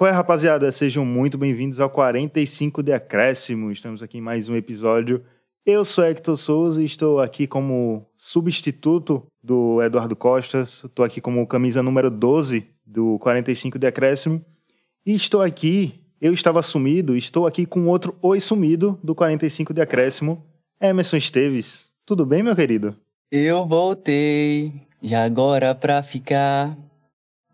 Qual é, rapaziada? Sejam muito bem-vindos ao 45 de Acréscimo. Estamos aqui em mais um episódio. Eu sou Hector Souza e estou aqui como substituto do Eduardo Costas. Estou aqui como camisa número 12 do 45 de Acréscimo. E estou aqui, eu estava sumido, estou aqui com outro Oi Sumido do 45 de Acréscimo, Emerson Esteves. Tudo bem, meu querido? Eu voltei, e agora pra ficar.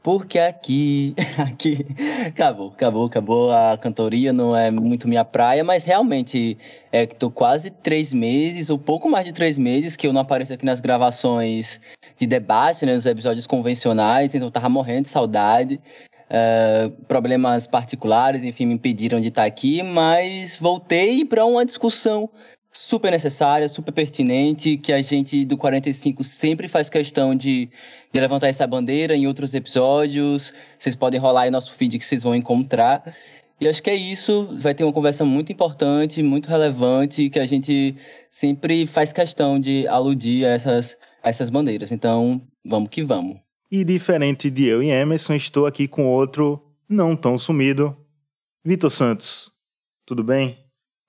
Porque aqui, aqui, acabou, acabou, acabou. A cantoria não é muito minha praia, mas realmente é que tô quase três meses, ou pouco mais de três meses, que eu não apareço aqui nas gravações de debate, né, nos episódios convencionais, então tava morrendo de saudade. Uh, problemas particulares, enfim, me impediram de estar aqui, mas voltei para uma discussão super necessária, super pertinente, que a gente do 45 sempre faz questão de, de levantar essa bandeira em outros episódios. Vocês podem rolar aí nosso feed que vocês vão encontrar. E acho que é isso. Vai ter uma conversa muito importante, muito relevante, que a gente sempre faz questão de aludir a essas, a essas bandeiras. Então, vamos que vamos. E diferente de eu e Emerson, estou aqui com outro não tão sumido, Vitor Santos. Tudo bem?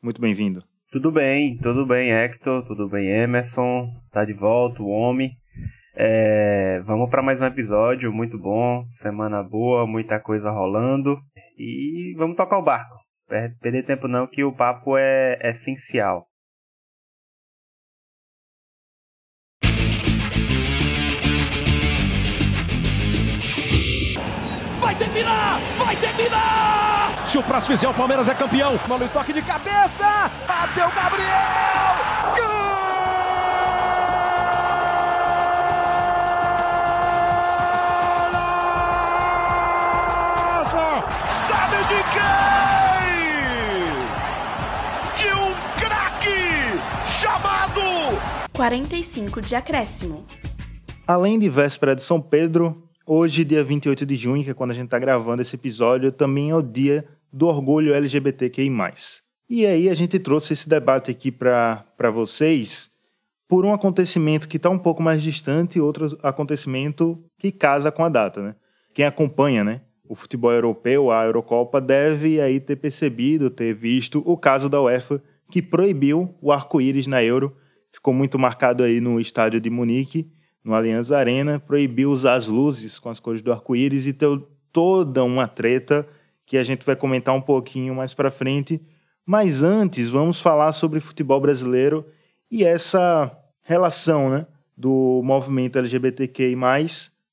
Muito bem-vindo. Tudo bem, tudo bem, Hector, tudo bem, Emerson, tá de volta, o homem. É, vamos para mais um episódio, muito bom, semana boa, muita coisa rolando e vamos tocar o barco. Perder tempo não, que o papo é essencial. Se o próximo fizer, o Palmeiras é campeão. Mano, toque de cabeça. Bateu Gabriel. Gol! Sabe de quem? De um craque chamado 45 de acréscimo. Além de véspera de São Pedro, hoje, dia 28 de junho, que é quando a gente está gravando esse episódio, também é o dia do orgulho LGBTQI+. E aí a gente trouxe esse debate aqui para vocês por um acontecimento que está um pouco mais distante e outro acontecimento que casa com a data, né? Quem acompanha, né, o futebol europeu, a Eurocopa, deve aí ter percebido, ter visto o caso da UEFA que proibiu o arco-íris na Euro. Ficou muito marcado aí no estádio de Munique, no Allianz Arena, proibiu usar as luzes com as cores do arco-íris e deu toda uma treta que a gente vai comentar um pouquinho mais para frente. Mas antes, vamos falar sobre futebol brasileiro e essa relação né, do movimento LGBTQI,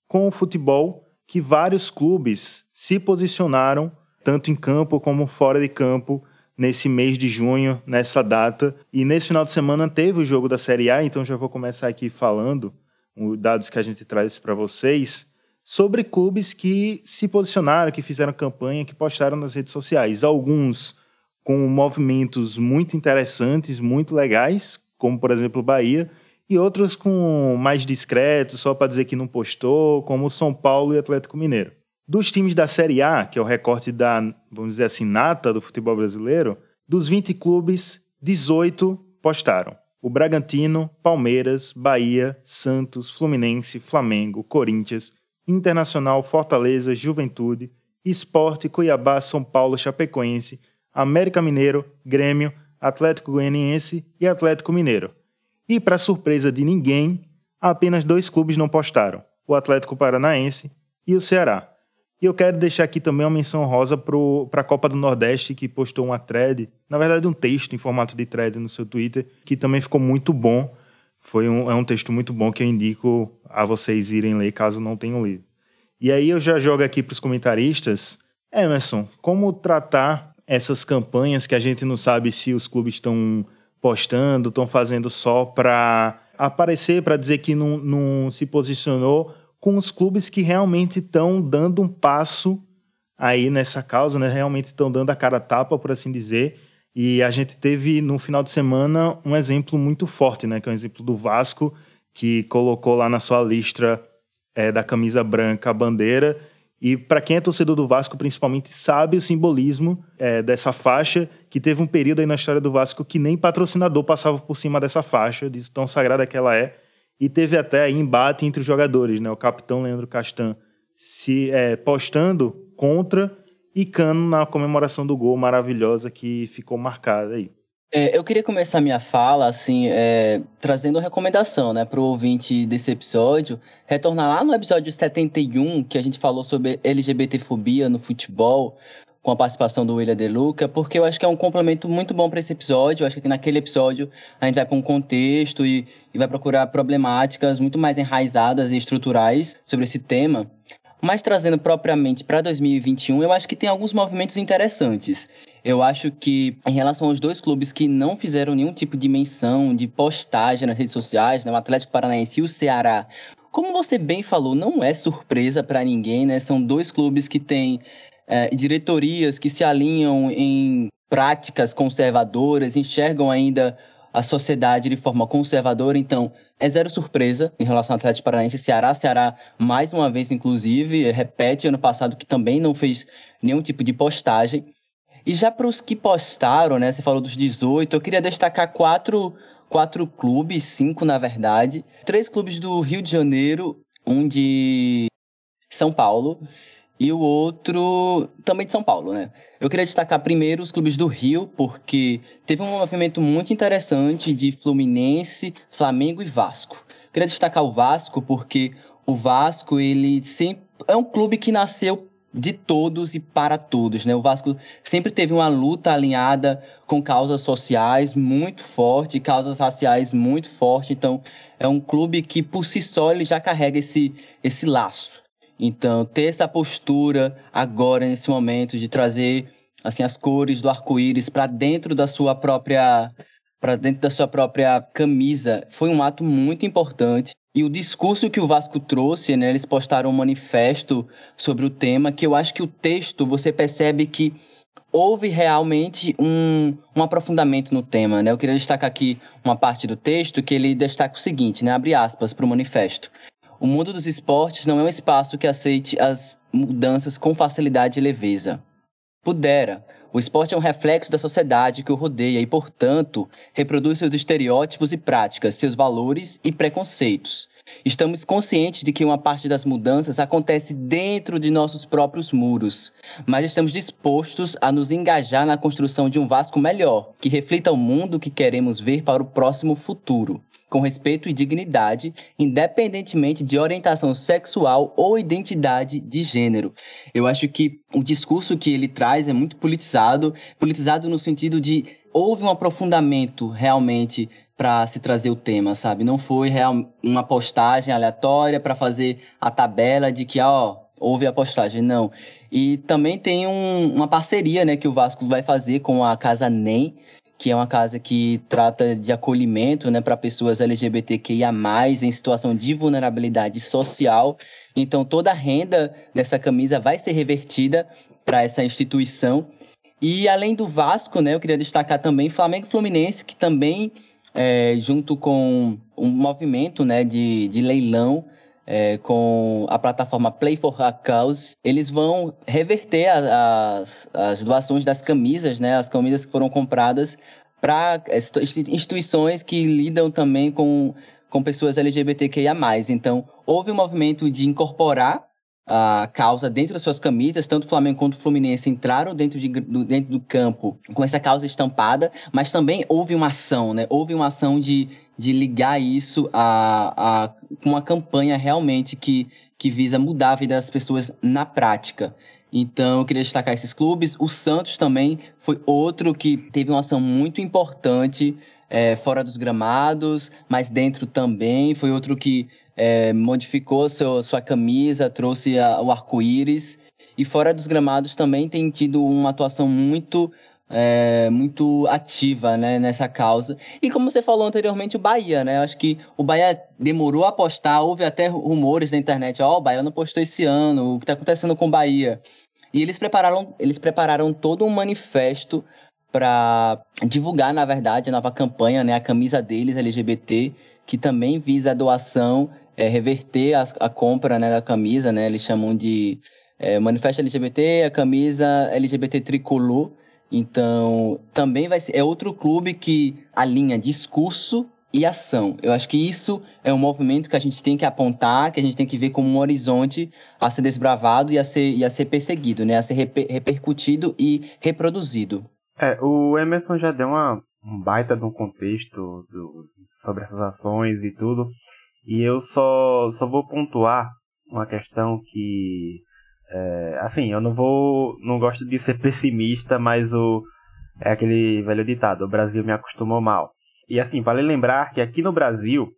com o futebol, que vários clubes se posicionaram, tanto em campo como fora de campo, nesse mês de junho, nessa data. E nesse final de semana teve o jogo da Série A, então já vou começar aqui falando os dados que a gente traz para vocês sobre clubes que se posicionaram, que fizeram campanha, que postaram nas redes sociais. Alguns com movimentos muito interessantes, muito legais, como por exemplo o Bahia, e outros com mais discretos, só para dizer que não postou, como São Paulo e Atlético Mineiro. Dos times da Série A, que é o recorte da, vamos dizer assim, nata do futebol brasileiro, dos 20 clubes, 18 postaram. O Bragantino, Palmeiras, Bahia, Santos, Fluminense, Flamengo, Corinthians, Internacional, Fortaleza, Juventude, Esporte, Cuiabá, São Paulo, Chapecoense, América Mineiro, Grêmio, Atlético Goianiense e Atlético Mineiro. E, para surpresa de ninguém, apenas dois clubes não postaram: o Atlético Paranaense e o Ceará. E eu quero deixar aqui também uma menção rosa para a Copa do Nordeste, que postou uma thread, na verdade, um texto em formato de thread no seu Twitter, que também ficou muito bom foi um, é um texto muito bom que eu indico a vocês irem ler caso não tenham lido. E aí eu já jogo aqui para os comentaristas. Emerson, como tratar essas campanhas que a gente não sabe se os clubes estão postando, estão fazendo só para aparecer, para dizer que não, não se posicionou, com os clubes que realmente estão dando um passo aí nessa causa, né? realmente estão dando a cara a tapa, por assim dizer, e a gente teve no final de semana um exemplo muito forte, né? Que é o exemplo do Vasco, que colocou lá na sua listra é, da camisa branca a bandeira. E para quem é torcedor do Vasco, principalmente, sabe o simbolismo é, dessa faixa, que teve um período aí na história do Vasco que nem patrocinador passava por cima dessa faixa, de tão sagrada que ela é. E teve até embate entre os jogadores, né? O capitão Leandro Castan se é, postando contra e Cano na comemoração do gol maravilhosa que ficou marcada aí. É, eu queria começar minha fala, assim, é, trazendo uma recomendação, né, para o ouvinte desse episódio, retornar lá no episódio 71, que a gente falou sobre LGBTfobia no futebol, com a participação do William De Luca, porque eu acho que é um complemento muito bom para esse episódio. Eu acho que naquele episódio a gente vai para um contexto e, e vai procurar problemáticas muito mais enraizadas e estruturais sobre esse tema. Mas trazendo propriamente para 2021, eu acho que tem alguns movimentos interessantes. Eu acho que, em relação aos dois clubes que não fizeram nenhum tipo de menção, de postagem nas redes sociais, né, o Atlético Paranaense e o Ceará, como você bem falou, não é surpresa para ninguém, né? São dois clubes que têm é, diretorias que se alinham em práticas conservadoras, enxergam ainda a sociedade de forma conservadora, então é zero surpresa em relação ao Atlético Paranaense. Ceará, Ceará, mais uma vez, inclusive, repete ano passado que também não fez nenhum tipo de postagem. E já para os que postaram, né? Você falou dos 18, eu queria destacar quatro, quatro clubes, cinco na verdade. Três clubes do Rio de Janeiro, um de São Paulo e o outro também de São Paulo, né? Eu queria destacar primeiro os clubes do Rio, porque teve um movimento muito interessante de Fluminense, Flamengo e Vasco. Eu queria destacar o Vasco porque o Vasco ele sempre é um clube que nasceu de todos e para todos, né? O Vasco sempre teve uma luta alinhada com causas sociais muito forte, causas raciais muito forte. Então, é um clube que por si só ele já carrega esse esse laço. Então, ter essa postura agora nesse momento de trazer assim as cores do arco-íris para dentro da sua própria para dentro da sua própria camisa foi um ato muito importante e o discurso que o Vasco trouxe, né, eles postaram um manifesto sobre o tema, que eu acho que o texto você percebe que houve realmente um, um aprofundamento no tema. Né? Eu queria destacar aqui uma parte do texto que ele destaca o seguinte, né, abre aspas para o manifesto. O mundo dos esportes não é um espaço que aceite as mudanças com facilidade e leveza. Pudera, o esporte é um reflexo da sociedade que o rodeia e, portanto, reproduz seus estereótipos e práticas, seus valores e preconceitos. Estamos conscientes de que uma parte das mudanças acontece dentro de nossos próprios muros, mas estamos dispostos a nos engajar na construção de um Vasco melhor, que reflita o mundo que queremos ver para o próximo futuro com respeito e dignidade, independentemente de orientação sexual ou identidade de gênero. Eu acho que o discurso que ele traz é muito politizado, politizado no sentido de houve um aprofundamento realmente para se trazer o tema, sabe? Não foi real, uma postagem aleatória para fazer a tabela de que, ó, houve a postagem, não. E também tem um, uma parceria, né, que o Vasco vai fazer com a Casa NEM, que é uma casa que trata de acolhimento né, para pessoas LGBTQIA, em situação de vulnerabilidade social. Então, toda a renda dessa camisa vai ser revertida para essa instituição. E além do Vasco, né, eu queria destacar também Flamengo e Fluminense, que também, é, junto com um movimento né, de, de leilão, é, com a plataforma Play for a Cause, eles vão reverter a, a, as doações das camisas, né, as camisas que foram compradas para instituições que lidam também com, com pessoas LGBTQIA+. Então, houve um movimento de incorporar a causa dentro das suas camisas, tanto o Flamengo quanto o Fluminense entraram dentro, de, do, dentro do campo com essa causa estampada, mas também houve uma ação, né? Houve uma ação de de ligar isso a, a uma campanha realmente que, que visa mudar a vida das pessoas na prática. Então, eu queria destacar esses clubes. O Santos também foi outro que teve uma ação muito importante é, fora dos gramados, mas dentro também. Foi outro que é, modificou seu, sua camisa, trouxe a, o arco-íris. E fora dos gramados também tem tido uma atuação muito é, muito ativa né, nessa causa. E como você falou anteriormente, o Bahia, né? Acho que o Bahia demorou a postar, houve até rumores na internet, ó, oh, o Bahia não postou esse ano, o que está acontecendo com o Bahia? E eles prepararam, eles prepararam todo um manifesto para divulgar, na verdade, a nova campanha, né, a camisa deles, LGBT, que também visa a doação, é, reverter a, a compra né, da camisa, né, eles chamam de é, Manifesto LGBT, a camisa LGBT Tricolor, então, também vai ser é outro clube que alinha discurso e ação. Eu acho que isso é um movimento que a gente tem que apontar, que a gente tem que ver como um horizonte a ser desbravado e a ser, e a ser perseguido, né? A ser reper, repercutido e reproduzido. É, o Emerson já deu uma, um baita de um contexto do, sobre essas ações e tudo. E eu só, só vou pontuar uma questão que. É, assim, eu não vou. Não gosto de ser pessimista, mas o. É aquele velho ditado: o Brasil me acostumou mal. E assim, vale lembrar que aqui no Brasil,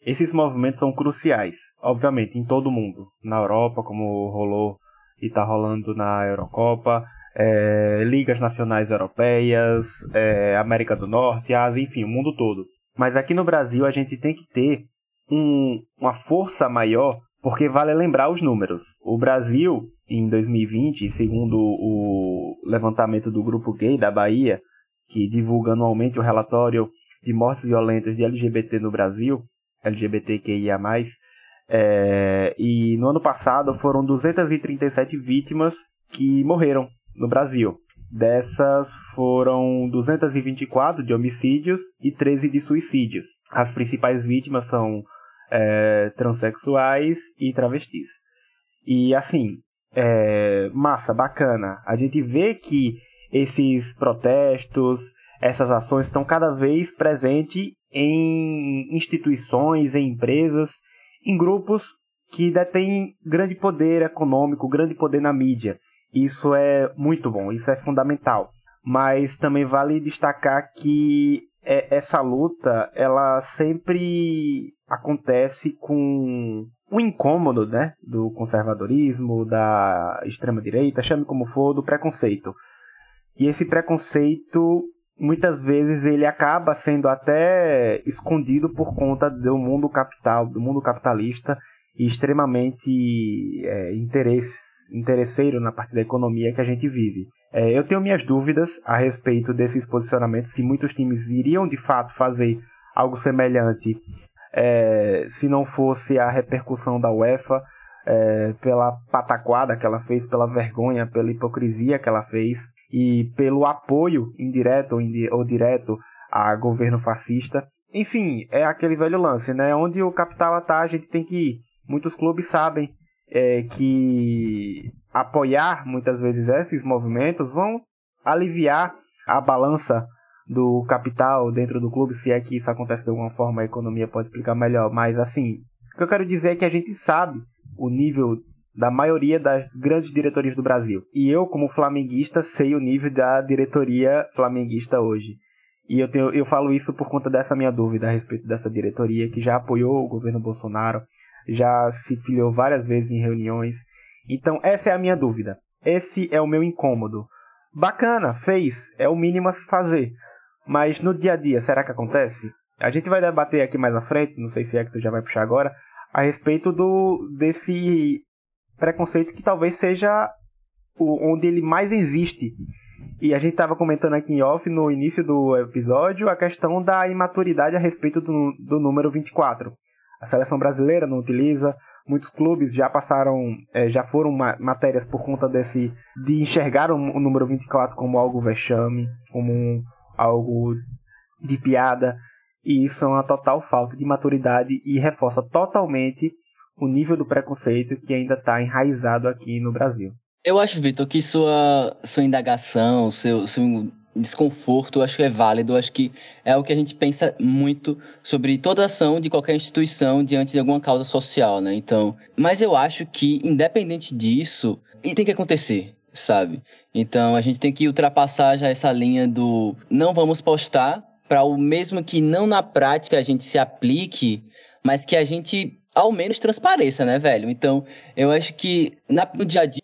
esses movimentos são cruciais, obviamente, em todo o mundo. Na Europa, como rolou e está rolando na Eurocopa, é, ligas nacionais europeias, é, América do Norte, Ásia, enfim, o mundo todo. Mas aqui no Brasil a gente tem que ter um, uma força maior, porque vale lembrar os números. O Brasil, em 2020, segundo o levantamento do Grupo Gay da Bahia, que divulga anualmente o relatório de mortes violentas de LGBT no Brasil, LGBTQIA+, é, e no ano passado foram 237 vítimas que morreram no Brasil. Dessas foram 224 de homicídios e 13 de suicídios. As principais vítimas são é, transexuais e travestis. E assim, é, massa, bacana. A gente vê que esses protestos, essas ações estão cada vez presentes em instituições, em empresas, em grupos que detêm grande poder econômico, grande poder na mídia. Isso é muito bom, isso é fundamental. Mas também vale destacar que é, essa luta, ela sempre acontece com o incômodo, né, do conservadorismo, da extrema direita, chame como for, do preconceito. E esse preconceito muitas vezes ele acaba sendo até escondido por conta do mundo capital, do mundo capitalista e extremamente é, interesse, interesseiro na parte da economia que a gente vive. É, eu tenho minhas dúvidas a respeito desses posicionamentos, se muitos times iriam de fato fazer algo semelhante é, se não fosse a repercussão da UEFA, é, pela pataquada que ela fez, pela vergonha, pela hipocrisia que ela fez e pelo apoio indireto ou direto a governo fascista. Enfim, é aquele velho lance, né? Onde o capital está, a gente tem que ir. Muitos clubes sabem é, que apoiar muitas vezes esses movimentos vão aliviar a balança do capital dentro do clube, se é que isso acontece de alguma forma, a economia pode explicar melhor. Mas assim, o que eu quero dizer é que a gente sabe o nível da maioria das grandes diretorias do Brasil. E eu, como flamenguista, sei o nível da diretoria flamenguista hoje. E eu, tenho, eu falo isso por conta dessa minha dúvida a respeito dessa diretoria que já apoiou o governo Bolsonaro, já se filiou várias vezes em reuniões. Então, essa é a minha dúvida. Esse é o meu incômodo. Bacana, fez, é o mínimo a se fazer. Mas no dia a dia, será que acontece? A gente vai debater aqui mais à frente, não sei se é que tu já vai puxar agora, a respeito do desse preconceito que talvez seja o, onde ele mais existe. E a gente estava comentando aqui em off, no início do episódio, a questão da imaturidade a respeito do, do número 24. A seleção brasileira não utiliza, muitos clubes já passaram, é, já foram ma matérias por conta desse, de enxergar o, o número 24 como algo vexame, como um, algo de piada. E isso é uma total falta de maturidade e reforça totalmente o nível do preconceito que ainda está enraizado aqui no Brasil. Eu acho, Vitor, que sua, sua indagação, seu, seu desconforto, acho que é válido. Acho que é o que a gente pensa muito sobre toda ação de qualquer instituição diante de alguma causa social, né? Então, mas eu acho que, independente disso, e tem que acontecer, sabe? Então, a gente tem que ultrapassar já essa linha do não vamos postar para o mesmo que não na prática a gente se aplique, mas que a gente ao menos transpareça, né, velho? Então, eu acho que na, no dia a dia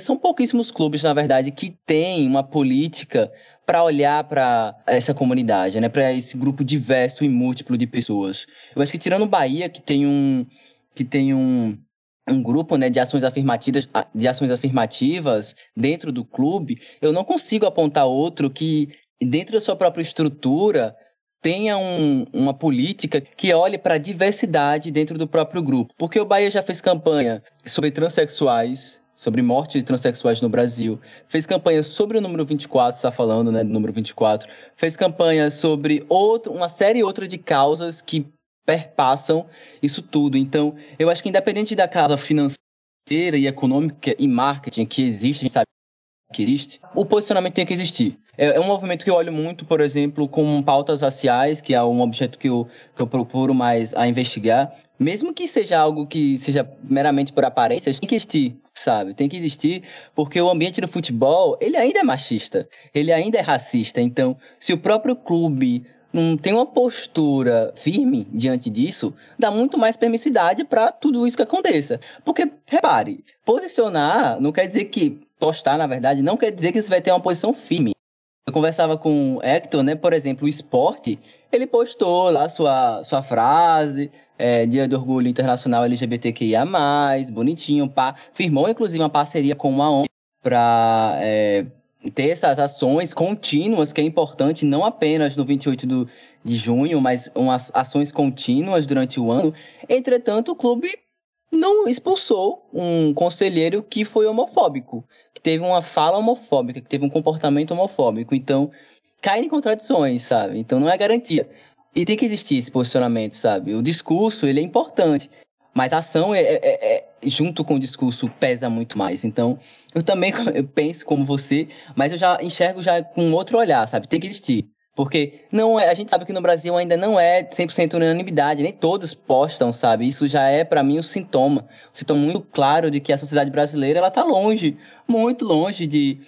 são pouquíssimos clubes, na verdade, que têm uma política para olhar para essa comunidade, né, para esse grupo diverso e múltiplo de pessoas. Eu acho que tirando o Bahia, que tem um que tem um um grupo né, de ações afirmativas de ações afirmativas dentro do clube, eu não consigo apontar outro que dentro da sua própria estrutura tenha um, uma política que olhe para a diversidade dentro do próprio grupo. Porque o Bahia já fez campanha sobre transexuais, sobre morte de transexuais no Brasil, fez campanha sobre o número 24, está falando, né, do número 24, fez campanha sobre outro, uma série outra de causas que perpassam isso tudo. Então, eu acho que independente da causa financeira e econômica e marketing que existe, a gente sabe que existe, o posicionamento tem que existir. É, é, um movimento que eu olho muito, por exemplo, com pautas raciais, que é um objeto que eu, que eu procuro mais a investigar. Mesmo que seja algo que seja meramente por aparência, tem que existir, sabe? Tem que existir, porque o ambiente do futebol, ele ainda é machista, ele ainda é racista. Então, se o próprio clube não tem uma postura firme diante disso, dá muito mais permissidade para tudo isso que aconteça. Porque, repare, posicionar não quer dizer que, postar, na verdade, não quer dizer que você vai ter uma posição firme. Eu conversava com o Hector, né? Por exemplo, o esporte, ele postou lá sua, sua frase, é, Dia do Orgulho Internacional LGBTQIA+, bonitinho, pá. Firmou, inclusive, uma parceria com uma ONG para é, ter essas ações contínuas, que é importante, não apenas no 28 do, de junho, mas umas ações contínuas durante o ano. Entretanto, o clube não expulsou um conselheiro que foi homofóbico teve uma fala homofóbica, que teve um comportamento homofóbico. Então, cai em contradições, sabe? Então, não é garantia. E tem que existir esse posicionamento, sabe? O discurso, ele é importante. Mas a ação, é, é, é, junto com o discurso, pesa muito mais. Então, eu também eu penso como você, mas eu já enxergo já com outro olhar, sabe? Tem que existir. Porque não é, a gente sabe que no Brasil ainda não é 100% unanimidade, nem todos postam, sabe? Isso já é para mim um sintoma, um sintoma muito claro de que a sociedade brasileira ela tá longe, muito longe de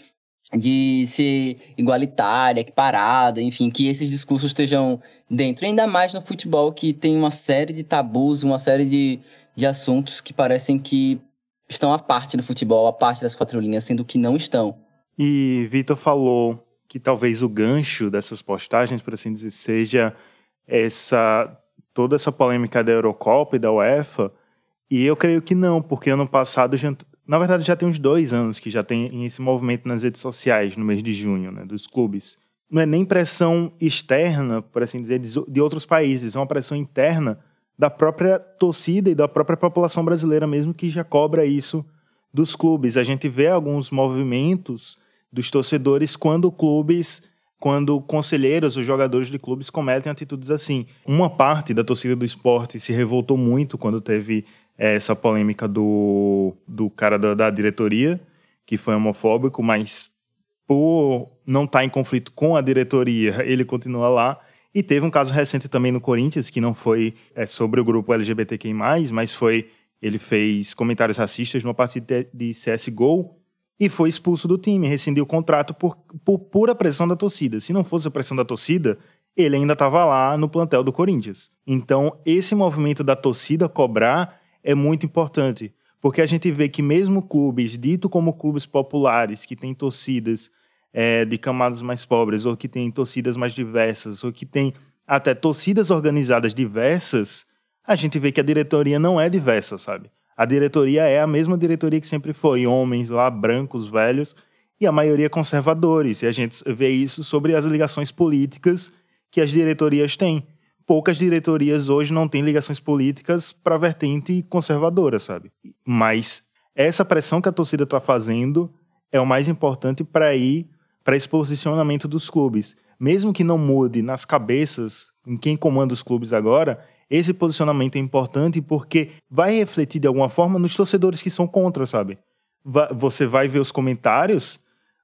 de ser igualitária, equiparada, enfim, que esses discursos estejam dentro, ainda mais no futebol que tem uma série de tabus, uma série de, de assuntos que parecem que estão à parte do futebol, à parte das quatro linhas, sendo que não estão. E Vitor falou que talvez o gancho dessas postagens, por assim dizer, seja essa toda essa polêmica da Eurocopa e da UEFA. E eu creio que não, porque ano passado, já, na verdade, já tem uns dois anos que já tem esse movimento nas redes sociais, no mês de junho, né, dos clubes. Não é nem pressão externa, por assim dizer, de outros países, é uma pressão interna da própria torcida e da própria população brasileira mesmo que já cobra isso dos clubes. A gente vê alguns movimentos dos torcedores quando clubes, quando conselheiros ou jogadores de clubes cometem atitudes assim. Uma parte da torcida do esporte se revoltou muito quando teve é, essa polêmica do, do cara da, da diretoria, que foi homofóbico, mas por não estar tá em conflito com a diretoria, ele continua lá. E teve um caso recente também no Corinthians, que não foi é, sobre o grupo LGBTQI+, mas foi... Ele fez comentários racistas numa partida de CSGO e foi expulso do time, rescindiu o contrato por, por pura pressão da torcida. Se não fosse a pressão da torcida, ele ainda estava lá no plantel do Corinthians. Então, esse movimento da torcida cobrar é muito importante, porque a gente vê que mesmo clubes, dito como clubes populares, que têm torcidas é, de camadas mais pobres, ou que têm torcidas mais diversas, ou que têm até torcidas organizadas diversas, a gente vê que a diretoria não é diversa, sabe? A diretoria é a mesma diretoria que sempre foi, homens lá, brancos, velhos, e a maioria conservadores. E a gente vê isso sobre as ligações políticas que as diretorias têm. Poucas diretorias hoje não têm ligações políticas para vertente conservadora, sabe? Mas essa pressão que a torcida está fazendo é o mais importante para ir para esse posicionamento dos clubes. Mesmo que não mude nas cabeças em quem comanda os clubes agora, esse posicionamento é importante porque vai refletir de alguma forma nos torcedores que são contra, sabe? Você vai ver os comentários,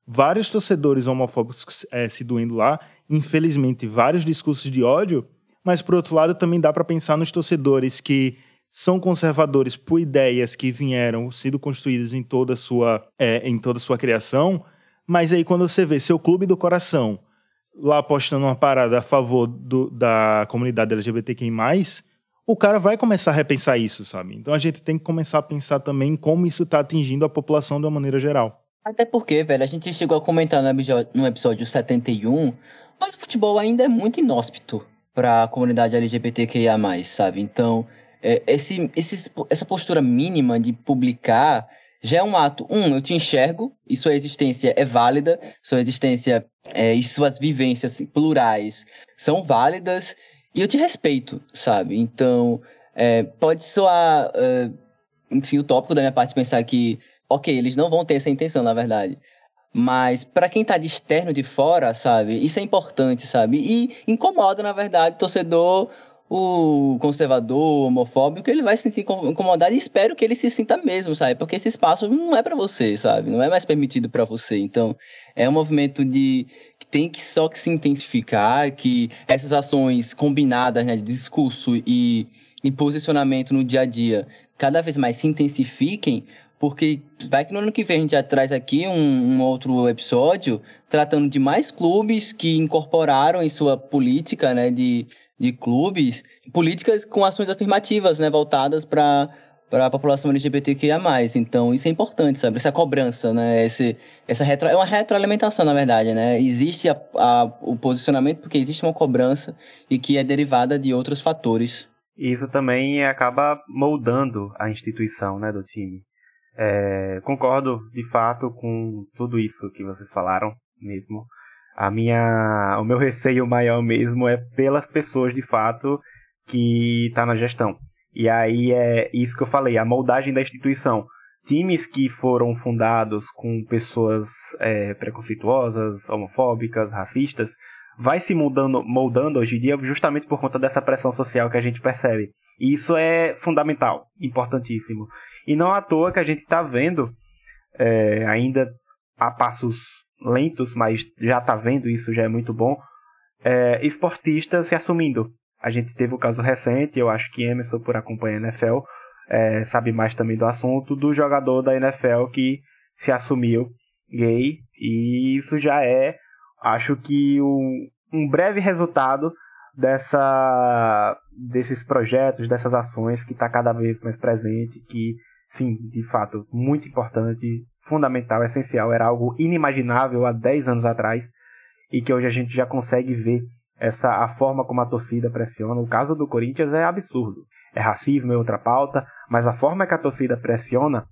vários torcedores homofóbicos é, se doendo lá, infelizmente vários discursos de ódio, mas por outro lado também dá para pensar nos torcedores que são conservadores por ideias que vieram sendo construídas em toda sua, é, em toda sua criação, mas aí quando você vê seu clube do coração lá postando uma parada a favor do, da comunidade LGBTQI+, o cara vai começar a repensar isso, sabe? Então a gente tem que começar a pensar também como isso está atingindo a população de uma maneira geral. Até porque, velho, a gente chegou a comentar no episódio, no episódio 71, mas o futebol ainda é muito inóspito para a comunidade LGBTQIA+, sabe? Então, é, esse, esse, essa postura mínima de publicar já é um ato. Um, eu te enxergo e sua existência é válida, sua existência é, e suas vivências plurais são válidas e eu te respeito, sabe? Então, é, pode soar, é, enfim, utópico da minha parte pensar que ok, eles não vão ter essa intenção, na verdade. Mas para quem tá de externo de fora, sabe, isso é importante, sabe? E incomoda, na verdade, o torcedor, o conservador, homofóbico, ele vai se sentir incomodado e espero que ele se sinta mesmo, sabe? Porque esse espaço não é para você, sabe? Não é mais permitido para você. Então, é um movimento de que tem que só que se intensificar, que essas ações combinadas, né, de discurso e, e posicionamento no dia a dia, cada vez mais se intensifiquem porque vai que no ano que vem a gente já traz aqui um, um, outro episódio tratando de mais clubes que incorporaram em sua política né, de, de clubes políticas com ações afirmativas né, voltadas para para a população LGBTQIA+. Então, isso é importante, sabe? Essa cobrança, né? Esse, essa retro... É uma retroalimentação, na verdade, né? Existe a, a, o posicionamento porque existe uma cobrança e que é derivada de outros fatores. Isso também acaba moldando a instituição, né, do time. É, concordo de fato com tudo isso que vocês falaram mesmo. A minha, o meu receio maior mesmo é pelas pessoas de fato que está na gestão. E aí é isso que eu falei, a moldagem da instituição. Times que foram fundados com pessoas é, preconceituosas, homofóbicas, racistas, vai se moldando, moldando hoje em dia justamente por conta dessa pressão social que a gente percebe. E isso é fundamental, importantíssimo. E não à toa que a gente está vendo, é, ainda a passos lentos, mas já está vendo isso, já é muito bom, é, esportistas se assumindo. A gente teve o um caso recente, eu acho que Emerson, por acompanhar a NFL, é, sabe mais também do assunto, do jogador da NFL que se assumiu gay, e isso já é, acho que um, um breve resultado dessa desses projetos, dessas ações que está cada vez mais presente, que sim, de fato, muito importante, fundamental, essencial, era algo inimaginável há 10 anos atrás e que hoje a gente já consegue ver essa a forma como a torcida pressiona. O caso do Corinthians é absurdo. É racismo, é outra pauta, mas a forma que a torcida pressiona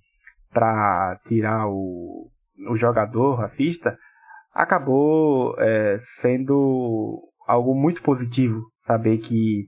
para tirar o, o jogador racista acabou é, sendo algo muito positivo saber que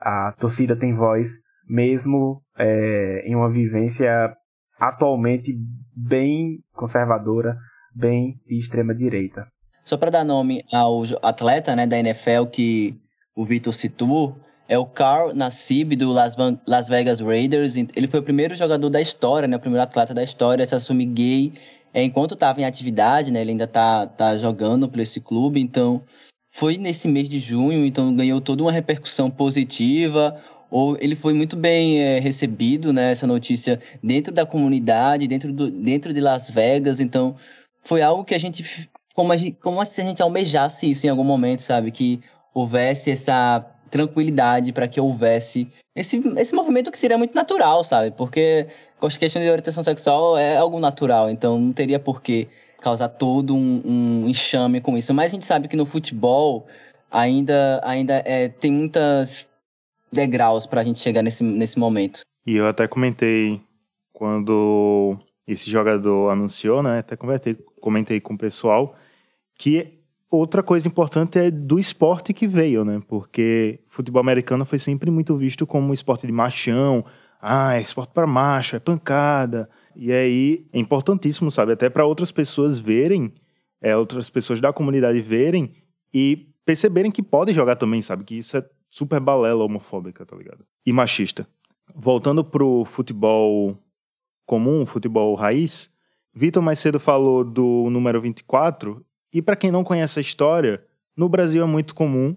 a torcida tem voz mesmo é, em uma vivência atualmente bem conservadora, bem de extrema direita. Só para dar nome ao atleta né, da NFL que o Vitor citou, é o Carl Nassib do Las, Vegas Raiders. Ele foi o primeiro jogador da história, né, o primeiro atleta da história a se assumir gay é, enquanto estava em atividade, né, ele ainda está tá jogando por esse clube, então foi nesse mês de junho, então ganhou toda uma repercussão positiva ou ele foi muito bem é, recebido, né, essa notícia dentro da comunidade, dentro, do, dentro de Las Vegas, então foi algo que a gente como, a gente, como se a gente almejasse isso em algum momento, sabe, que houvesse essa tranquilidade para que houvesse esse, esse movimento que seria muito natural, sabe, porque a questão de orientação sexual é algo natural, então não teria por que causar todo um, um enxame com isso, mas a gente sabe que no futebol ainda, ainda é, tem muitas degraus para a gente chegar nesse, nesse momento. E eu até comentei quando esse jogador anunciou, né? Até comentei, comentei com o pessoal que outra coisa importante é do esporte que veio, né? Porque futebol americano foi sempre muito visto como um esporte de machão. Ah, é esporte para macho, é pancada. E aí é importantíssimo, sabe? Até para outras pessoas verem, é, outras pessoas da comunidade verem e perceberem que podem jogar também, sabe? Que isso é super balela homofóbica, tá ligado? E machista. Voltando pro futebol comum, futebol raiz, Vitor mais cedo falou do número 24, e para quem não conhece a história, no Brasil é muito comum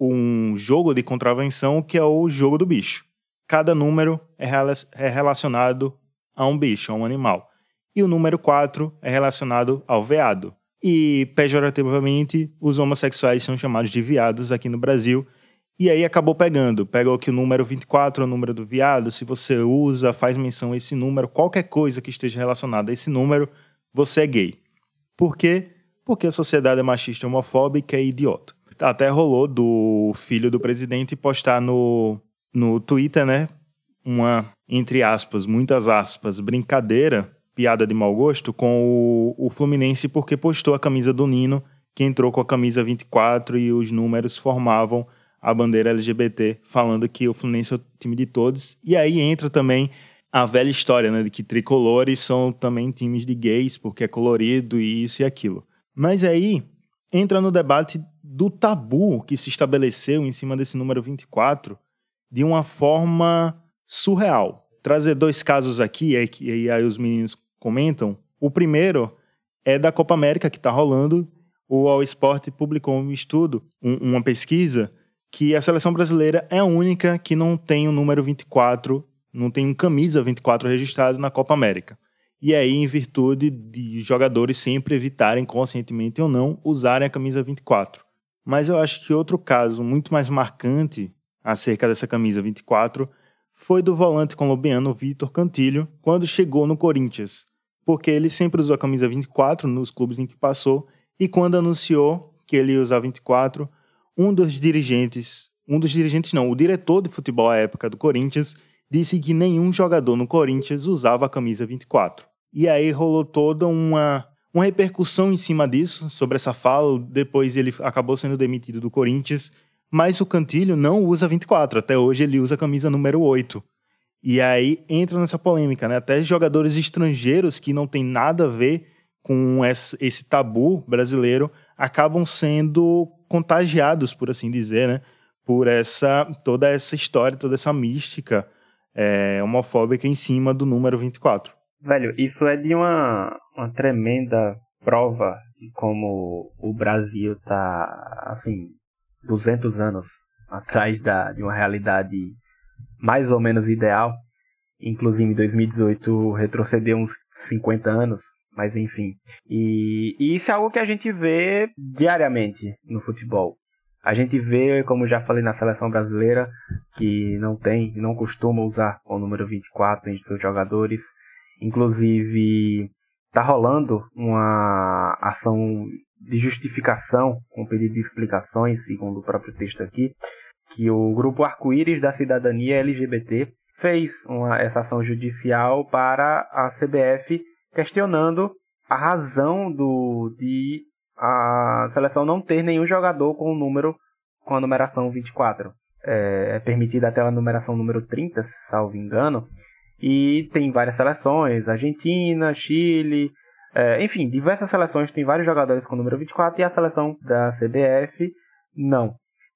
um jogo de contravenção que é o jogo do bicho. Cada número é, é relacionado a um bicho, a um animal. E o número 4 é relacionado ao veado. E, pejorativamente, os homossexuais são chamados de viados aqui no Brasil, e aí acabou pegando. Pegou que o número 24 é o número do viado. Se você usa, faz menção a esse número, qualquer coisa que esteja relacionada a esse número, você é gay. Por quê? Porque a sociedade é machista, homofóbica e idiota. Até rolou do filho do presidente postar no, no Twitter, né? Uma, entre aspas, muitas aspas, brincadeira, piada de mau gosto, com o, o Fluminense porque postou a camisa do Nino, que entrou com a camisa 24 e os números formavam a bandeira LGBT, falando que o Fluminense é o time de todos. E aí entra também a velha história, né, de que tricolores são também times de gays, porque é colorido e isso e aquilo. Mas aí entra no debate do tabu que se estabeleceu em cima desse número 24 de uma forma surreal. Trazer dois casos aqui, e aí os meninos comentam. O primeiro é da Copa América que está rolando. O All Sport publicou um estudo, um, uma pesquisa, que a seleção brasileira é a única que não tem o número 24, não tem um camisa 24 registrado na Copa América. E aí, em virtude de jogadores sempre evitarem, conscientemente ou não, usarem a camisa 24. Mas eu acho que outro caso muito mais marcante acerca dessa camisa 24 foi do volante colombiano Vitor Cantilho, quando chegou no Corinthians, porque ele sempre usou a camisa 24 nos clubes em que passou, e quando anunciou que ele ia usar 24, um dos dirigentes, um dos dirigentes não, o diretor de futebol à época do Corinthians, disse que nenhum jogador no Corinthians usava a camisa 24. E aí rolou toda uma, uma repercussão em cima disso, sobre essa fala. Depois ele acabou sendo demitido do Corinthians, mas o Cantilho não usa 24. Até hoje ele usa a camisa número 8. E aí entra nessa polêmica, né? Até jogadores estrangeiros que não tem nada a ver com esse tabu brasileiro acabam sendo contagiados, por assim dizer, né? Por essa toda essa história, toda essa mística é, homofóbica em cima do número 24. Velho, isso é de uma, uma tremenda prova de como o Brasil tá, assim, 200 anos atrás da, de uma realidade mais ou menos ideal. Inclusive em 2018 retrocedeu uns 50 anos, mas enfim. E, e, isso é algo que a gente vê diariamente no futebol. A gente vê, como já falei na seleção brasileira, que não tem, não costuma usar o número 24 entre seus jogadores. Inclusive, tá rolando uma ação de justificação com pedido de explicações, segundo o próprio texto aqui, que o grupo Arco-Íris da Cidadania LGBT fez uma, essa ação judicial para a CBF questionando a razão do, de a seleção não ter nenhum jogador com o número com a numeração 24. É, é permitida até a numeração número 30, salvo engano. E tem várias seleções, Argentina, Chile, é, enfim, diversas seleções tem vários jogadores com o número 24 e a seleção da CBF não.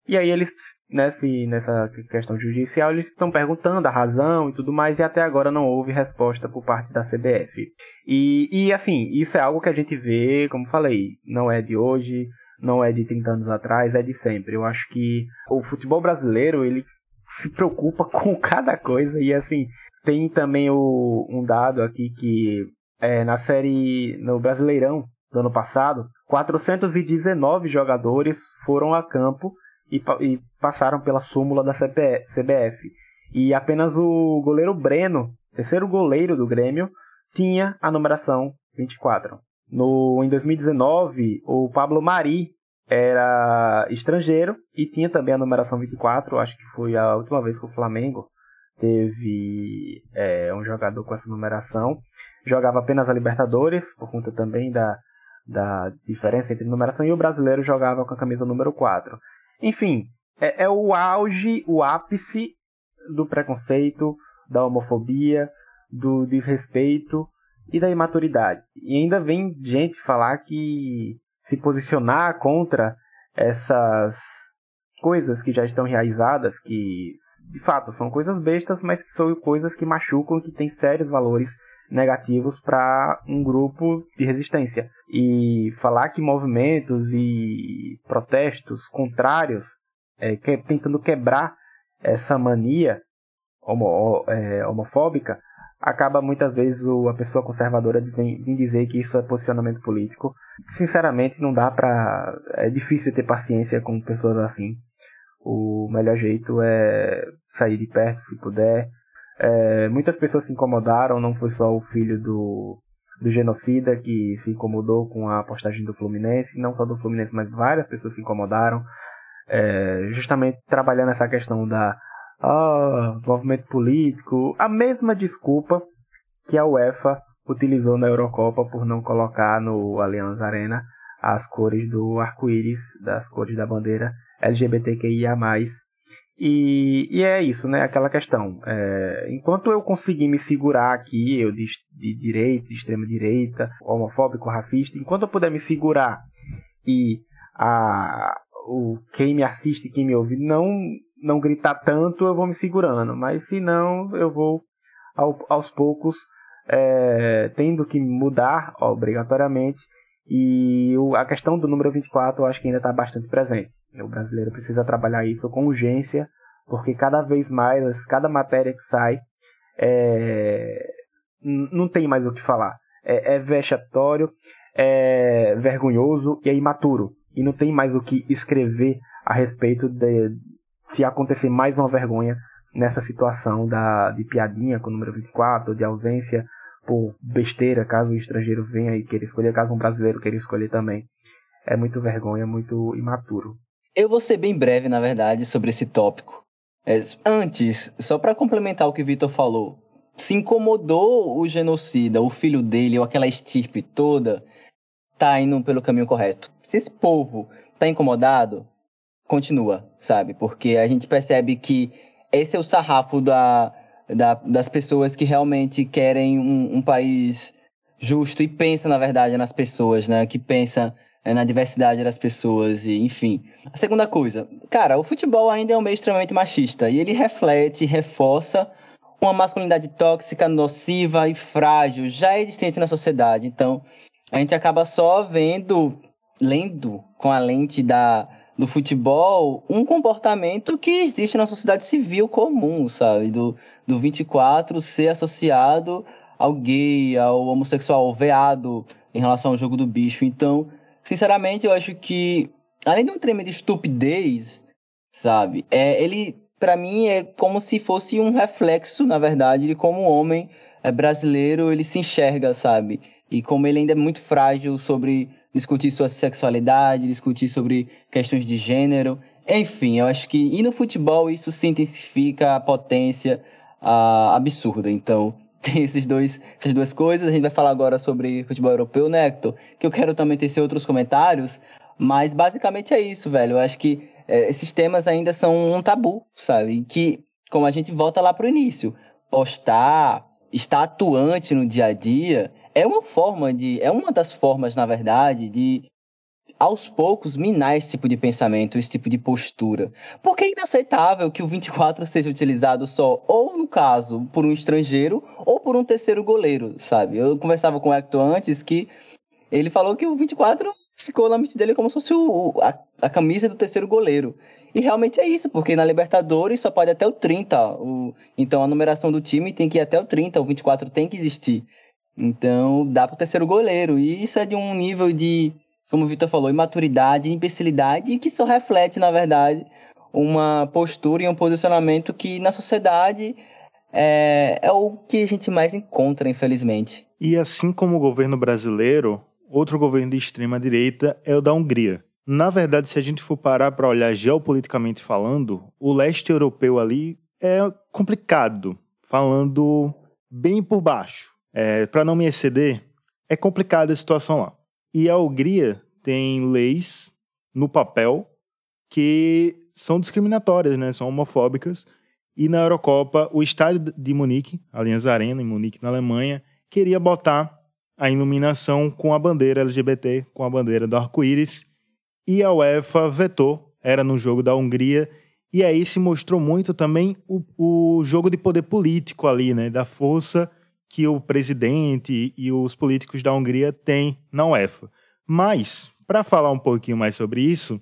E aí eles, nesse, nessa questão judicial, eles estão perguntando a razão e tudo mais, e até agora não houve resposta por parte da CBF. E, e assim, isso é algo que a gente vê, como falei, não é de hoje, não é de 30 anos atrás, é de sempre. Eu acho que o futebol brasileiro, ele se preocupa com cada coisa, e assim, tem também o, um dado aqui que é, na série, no Brasileirão do ano passado, 419 jogadores foram a campo e, e passaram pela súmula da CBF. E apenas o goleiro Breno, terceiro goleiro do Grêmio, tinha a numeração 24. No, em 2019, o Pablo Mari era estrangeiro e tinha também a numeração 24. Acho que foi a última vez que o Flamengo teve é, um jogador com essa numeração. Jogava apenas a Libertadores, por conta também da, da diferença entre numeração, e o brasileiro jogava com a camisa número 4. Enfim, é, é o auge, o ápice do preconceito, da homofobia, do desrespeito e da imaturidade. E ainda vem gente falar que se posicionar contra essas coisas que já estão realizadas, que de fato são coisas bestas, mas que são coisas que machucam, que têm sérios valores negativos para um grupo de resistência. E falar que movimentos e protestos contrários, é, que, tentando quebrar essa mania homo, é, homofóbica, acaba muitas vezes o, a pessoa conservadora vem, vem dizer que isso é posicionamento político. Sinceramente, não dá para. É difícil ter paciência com pessoas assim. O melhor jeito é sair de perto se puder, é, muitas pessoas se incomodaram, não foi só o filho do, do genocida que se incomodou com a postagem do Fluminense, não só do Fluminense, mas várias pessoas se incomodaram, é, justamente trabalhando essa questão da oh, movimento político, a mesma desculpa que a UEFA utilizou na Eurocopa por não colocar no Allianz Arena as cores do arco-íris, das cores da bandeira LGBTQIA+, E, e é isso, né? Aquela questão. É, enquanto eu conseguir me segurar aqui, eu de, de direita, de extrema direita, homofóbico, racista, enquanto eu puder me segurar e a, o, quem me assiste, quem me ouve, não, não gritar tanto, eu vou me segurando. Mas se não, eu vou ao, aos poucos é, tendo que mudar obrigatoriamente. E o, a questão do número 24 eu acho que ainda está bastante presente. O brasileiro precisa trabalhar isso com urgência, porque cada vez mais, cada matéria que sai, é, não tem mais o que falar. É, é vexatório, é vergonhoso e é imaturo. E não tem mais o que escrever a respeito de se acontecer mais uma vergonha nessa situação da, de piadinha com o número 24, de ausência por besteira, caso o estrangeiro venha e queira escolher, caso um brasileiro queira escolher também. É muito vergonha, muito imaturo. Eu vou ser bem breve, na verdade, sobre esse tópico. É, antes, só para complementar o que o Vitor falou, se incomodou o genocida, o filho dele, ou aquela estirpe toda, tá indo pelo caminho correto. Se esse povo tá incomodado, continua, sabe? Porque a gente percebe que esse é o sarrafo da, da das pessoas que realmente querem um, um país justo e pensa, na verdade, nas pessoas, né? Que pensa na diversidade das pessoas e enfim. A segunda coisa, cara, o futebol ainda é um meio extremamente machista e ele reflete, reforça uma masculinidade tóxica, nociva e frágil já existente na sociedade. Então, a gente acaba só vendo, lendo com a lente da do futebol um comportamento que existe na sociedade civil comum, sabe? Do, do 24 ser associado ao gay, ao homossexual, ao veado em relação ao jogo do bicho. Então, Sinceramente, eu acho que, além de um treme de estupidez, sabe? É, ele, para mim, é como se fosse um reflexo, na verdade, de como o homem é, brasileiro ele se enxerga, sabe? E como ele ainda é muito frágil sobre discutir sua sexualidade, discutir sobre questões de gênero. Enfim, eu acho que e no futebol isso se intensifica a potência a, absurda. Então, tem esses dois, essas duas coisas. A gente vai falar agora sobre futebol europeu, né, Hector? Que eu quero também tecer outros comentários. Mas basicamente é isso, velho. Eu acho que é, esses temas ainda são um tabu, sabe? Que, como a gente volta lá pro início, postar, estar atuante no dia a dia é uma forma de. É uma das formas, na verdade, de aos poucos minar esse tipo de pensamento, esse tipo de postura. Porque é inaceitável que o 24 seja utilizado só, ou no caso, por um estrangeiro, ou por um terceiro goleiro, sabe? Eu conversava com o Hector antes que ele falou que o 24 ficou na mente dele como se fosse o, a, a, camisa do terceiro goleiro. E realmente é isso, porque na Libertadores só pode até o 30. O, então a numeração do time tem que ir até o 30, o 24 tem que existir. Então dá para o terceiro goleiro. E isso é de um nível de como o Vitor falou, imaturidade, imbecilidade, que só reflete, na verdade, uma postura e um posicionamento que na sociedade é, é o que a gente mais encontra, infelizmente. E assim como o governo brasileiro, outro governo de extrema direita é o da Hungria. Na verdade, se a gente for parar para olhar geopoliticamente falando, o leste europeu ali é complicado, falando bem por baixo. É, para não me exceder, é complicada a situação lá. E a Hungria tem leis no papel que são discriminatórias, né? São homofóbicas. E na Eurocopa, o estádio de Munique, Allianz Arena, em Munique, na Alemanha, queria botar a iluminação com a bandeira LGBT, com a bandeira do arco-íris. E a UEFA vetou, era no jogo da Hungria. E aí se mostrou muito também o, o jogo de poder político ali, né? Da força que o presidente e os políticos da Hungria têm na UEFA. Mas, para falar um pouquinho mais sobre isso,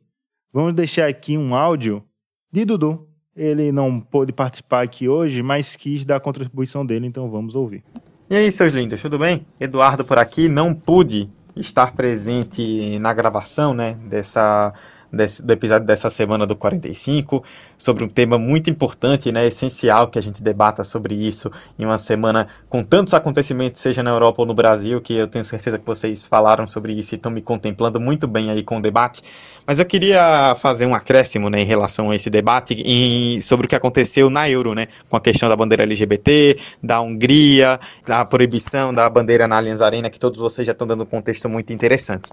vamos deixar aqui um áudio de Dudu. Ele não pôde participar aqui hoje, mas quis dar a contribuição dele, então vamos ouvir. E aí, seus lindos, tudo bem? Eduardo por aqui, não pude estar presente na gravação, né, dessa desse, do episódio dessa semana do 45, sobre um tema muito importante, né, essencial que a gente debata sobre isso em uma semana com tantos acontecimentos, seja na Europa ou no Brasil, que eu tenho certeza que vocês falaram sobre isso e estão me contemplando muito bem aí com o debate. Mas eu queria fazer um acréscimo né, em relação a esse debate sobre o que aconteceu na Euro, né, com a questão da bandeira LGBT, da Hungria, da proibição da bandeira na Allianz Arena, que todos vocês já estão dando um contexto muito interessante.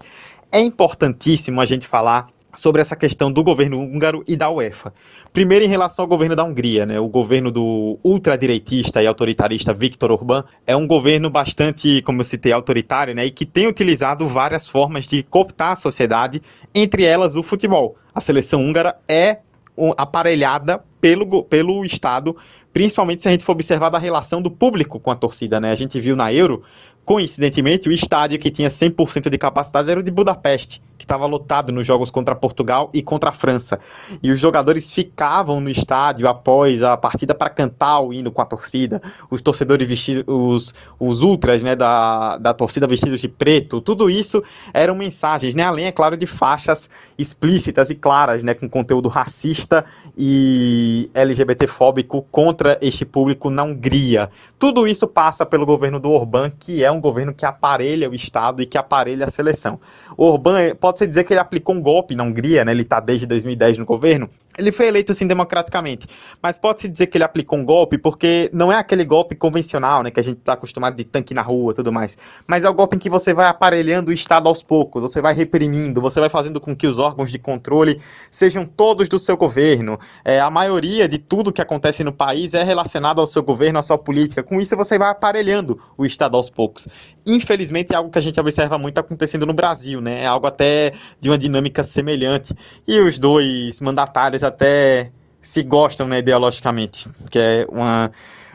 É importantíssimo a gente falar sobre essa questão do governo húngaro e da UEFA. Primeiro, em relação ao governo da Hungria, né? O governo do ultradireitista e autoritarista Viktor Orbán é um governo bastante, como eu citei, autoritário, né? E que tem utilizado várias formas de cooptar a sociedade, entre elas o futebol. A seleção húngara é aparelhada pelo, pelo Estado, principalmente se a gente for observar da relação do público com a torcida, né? A gente viu na Euro Coincidentemente, o estádio que tinha 100% de capacidade era o de Budapeste, que estava lotado nos jogos contra Portugal e contra a França. E os jogadores ficavam no estádio após a partida para cantar o hino com a torcida. Os torcedores vestidos, os, os ultras né, da, da torcida vestidos de preto. Tudo isso eram mensagens, né, além, é claro, de faixas explícitas e claras, né, com conteúdo racista e LGBTfóbico contra este público na Hungria. Tudo isso passa pelo governo do Orbán, que é um governo que aparelha o Estado e que aparelha a seleção. O Orbán, pode-se dizer que ele aplicou um golpe na Hungria, né? ele está desde 2010 no governo, ele foi eleito sim democraticamente, mas pode-se dizer que ele aplicou um golpe porque não é aquele golpe convencional, né, que a gente está acostumado de tanque na rua tudo mais, mas é o golpe em que você vai aparelhando o Estado aos poucos, você vai reprimindo, você vai fazendo com que os órgãos de controle sejam todos do seu governo. É, a maioria de tudo que acontece no país é relacionado ao seu governo, à sua política. Com isso você vai aparelhando o Estado aos poucos. Infelizmente é algo que a gente observa muito acontecendo no Brasil, né? É algo até de uma dinâmica semelhante. E os dois mandatários até se gostam né, ideologicamente, que é uma,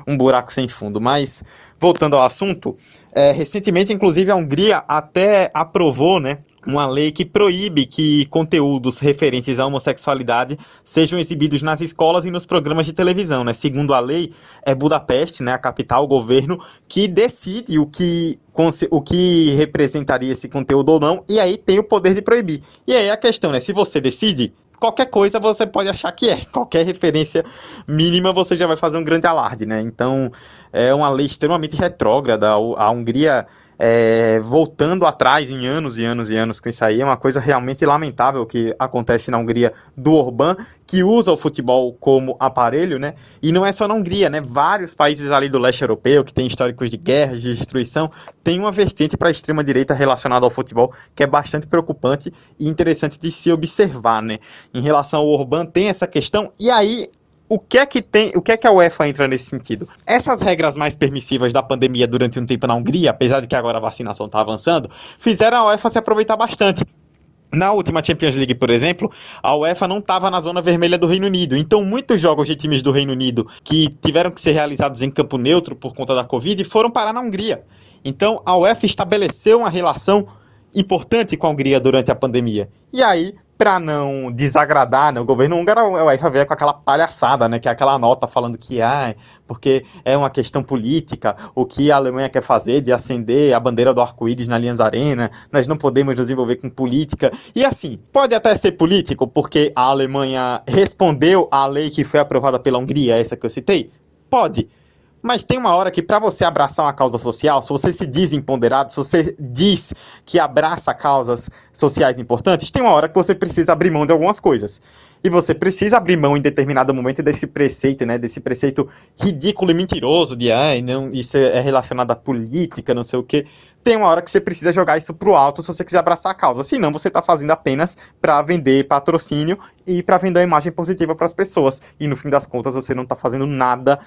um buraco sem fundo. Mas, voltando ao assunto, é, recentemente, inclusive, a Hungria até aprovou né, uma lei que proíbe que conteúdos referentes à homossexualidade sejam exibidos nas escolas e nos programas de televisão. Né? Segundo a lei, é Budapeste, né, a capital, o governo, que decide o que, o que representaria esse conteúdo ou não, e aí tem o poder de proibir. E aí a questão, né? Se você decide, qualquer coisa você pode achar que é. Qualquer referência mínima você já vai fazer um grande alarde, né? Então é uma lei extremamente retrógrada. A Hungria é, voltando atrás em anos e anos e anos com isso aí. É uma coisa realmente lamentável que acontece na Hungria do Orbán, que usa o futebol como aparelho, né? E não é só na Hungria, né? Vários países ali do leste europeu que têm históricos de guerras, de destruição, tem uma vertente para a extrema direita relacionada ao futebol que é bastante preocupante e interessante de se observar, né? Em relação ao Orbán tem essa questão e aí o que é que tem, o que é que a UEFA entra nesse sentido? Essas regras mais permissivas da pandemia durante um tempo na Hungria, apesar de que agora a vacinação está avançando, fizeram a UEFA se aproveitar bastante. Na última Champions League, por exemplo, a UEFA não estava na zona vermelha do Reino Unido. Então, muitos jogos de times do Reino Unido que tiveram que ser realizados em campo neutro por conta da Covid foram parar na Hungria. Então, a UEFA estabeleceu uma relação importante com a Hungria durante a pandemia. E aí, para não desagradar né, o governo húngaro, a UEFA veio com aquela palhaçada, né, que é aquela nota falando que ah, porque é uma questão política, o que a Alemanha quer fazer de acender a bandeira do arco-íris na Allianz Arena, nós não podemos desenvolver com política. E assim, pode até ser político, porque a Alemanha respondeu à lei que foi aprovada pela Hungria, essa que eu citei? Pode. Mas tem uma hora que para você abraçar uma causa social, se você se diz empoderado, se você diz que abraça causas sociais importantes, tem uma hora que você precisa abrir mão de algumas coisas. E você precisa abrir mão em determinado momento desse preceito, né, desse preceito ridículo e mentiroso de ah, não, isso é relacionado à política, não sei o quê. Tem uma hora que você precisa jogar isso pro alto se você quiser abraçar a causa. Senão você está fazendo apenas para vender patrocínio e para vender a imagem positiva para as pessoas. E no fim das contas você não está fazendo nada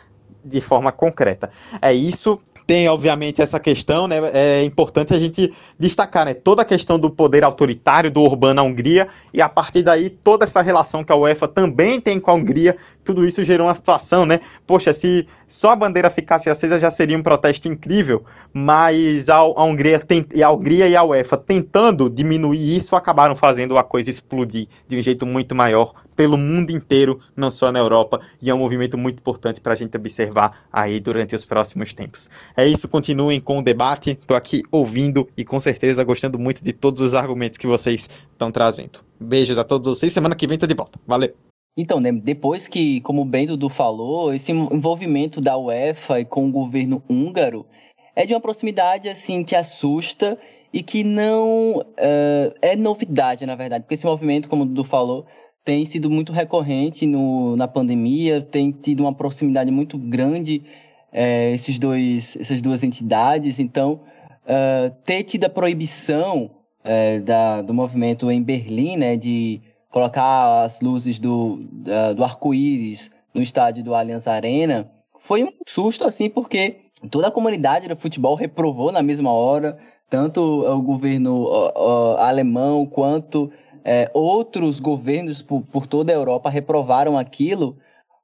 de forma concreta. É isso. Tem, obviamente, essa questão, né? É importante a gente destacar, né? Toda a questão do poder autoritário do Orbán na Hungria e a partir daí toda essa relação que a UEFA também tem com a Hungria, tudo isso gerou uma situação, né? Poxa, se só a bandeira ficasse acesa já seria um protesto incrível, mas a, a Hungria tem, a Hungria e a UEFA tentando diminuir isso acabaram fazendo a coisa explodir de um jeito muito maior pelo mundo inteiro, não só na Europa, e é um movimento muito importante para a gente observar aí durante os próximos tempos. É isso, continuem com o debate, estou aqui ouvindo e com certeza gostando muito de todos os argumentos que vocês estão trazendo. Beijos a todos vocês, semana que vem tô de volta. Valeu! Então, né, depois que, como bem Dudu falou, esse envolvimento da UEFA com o governo húngaro é de uma proximidade assim que assusta e que não uh, é novidade, na verdade, porque esse movimento, como o Dudu falou, tem sido muito recorrente no, na pandemia, tem tido uma proximidade muito grande é, esses dois, essas duas entidades. Então, uh, ter tido a proibição é, da, do movimento em Berlim, né, de colocar as luzes do, do arco-íris no estádio do Allianz Arena, foi um susto, assim, porque toda a comunidade do futebol reprovou na mesma hora, tanto o governo uh, uh, alemão quanto é, outros governos por, por toda a Europa reprovaram aquilo,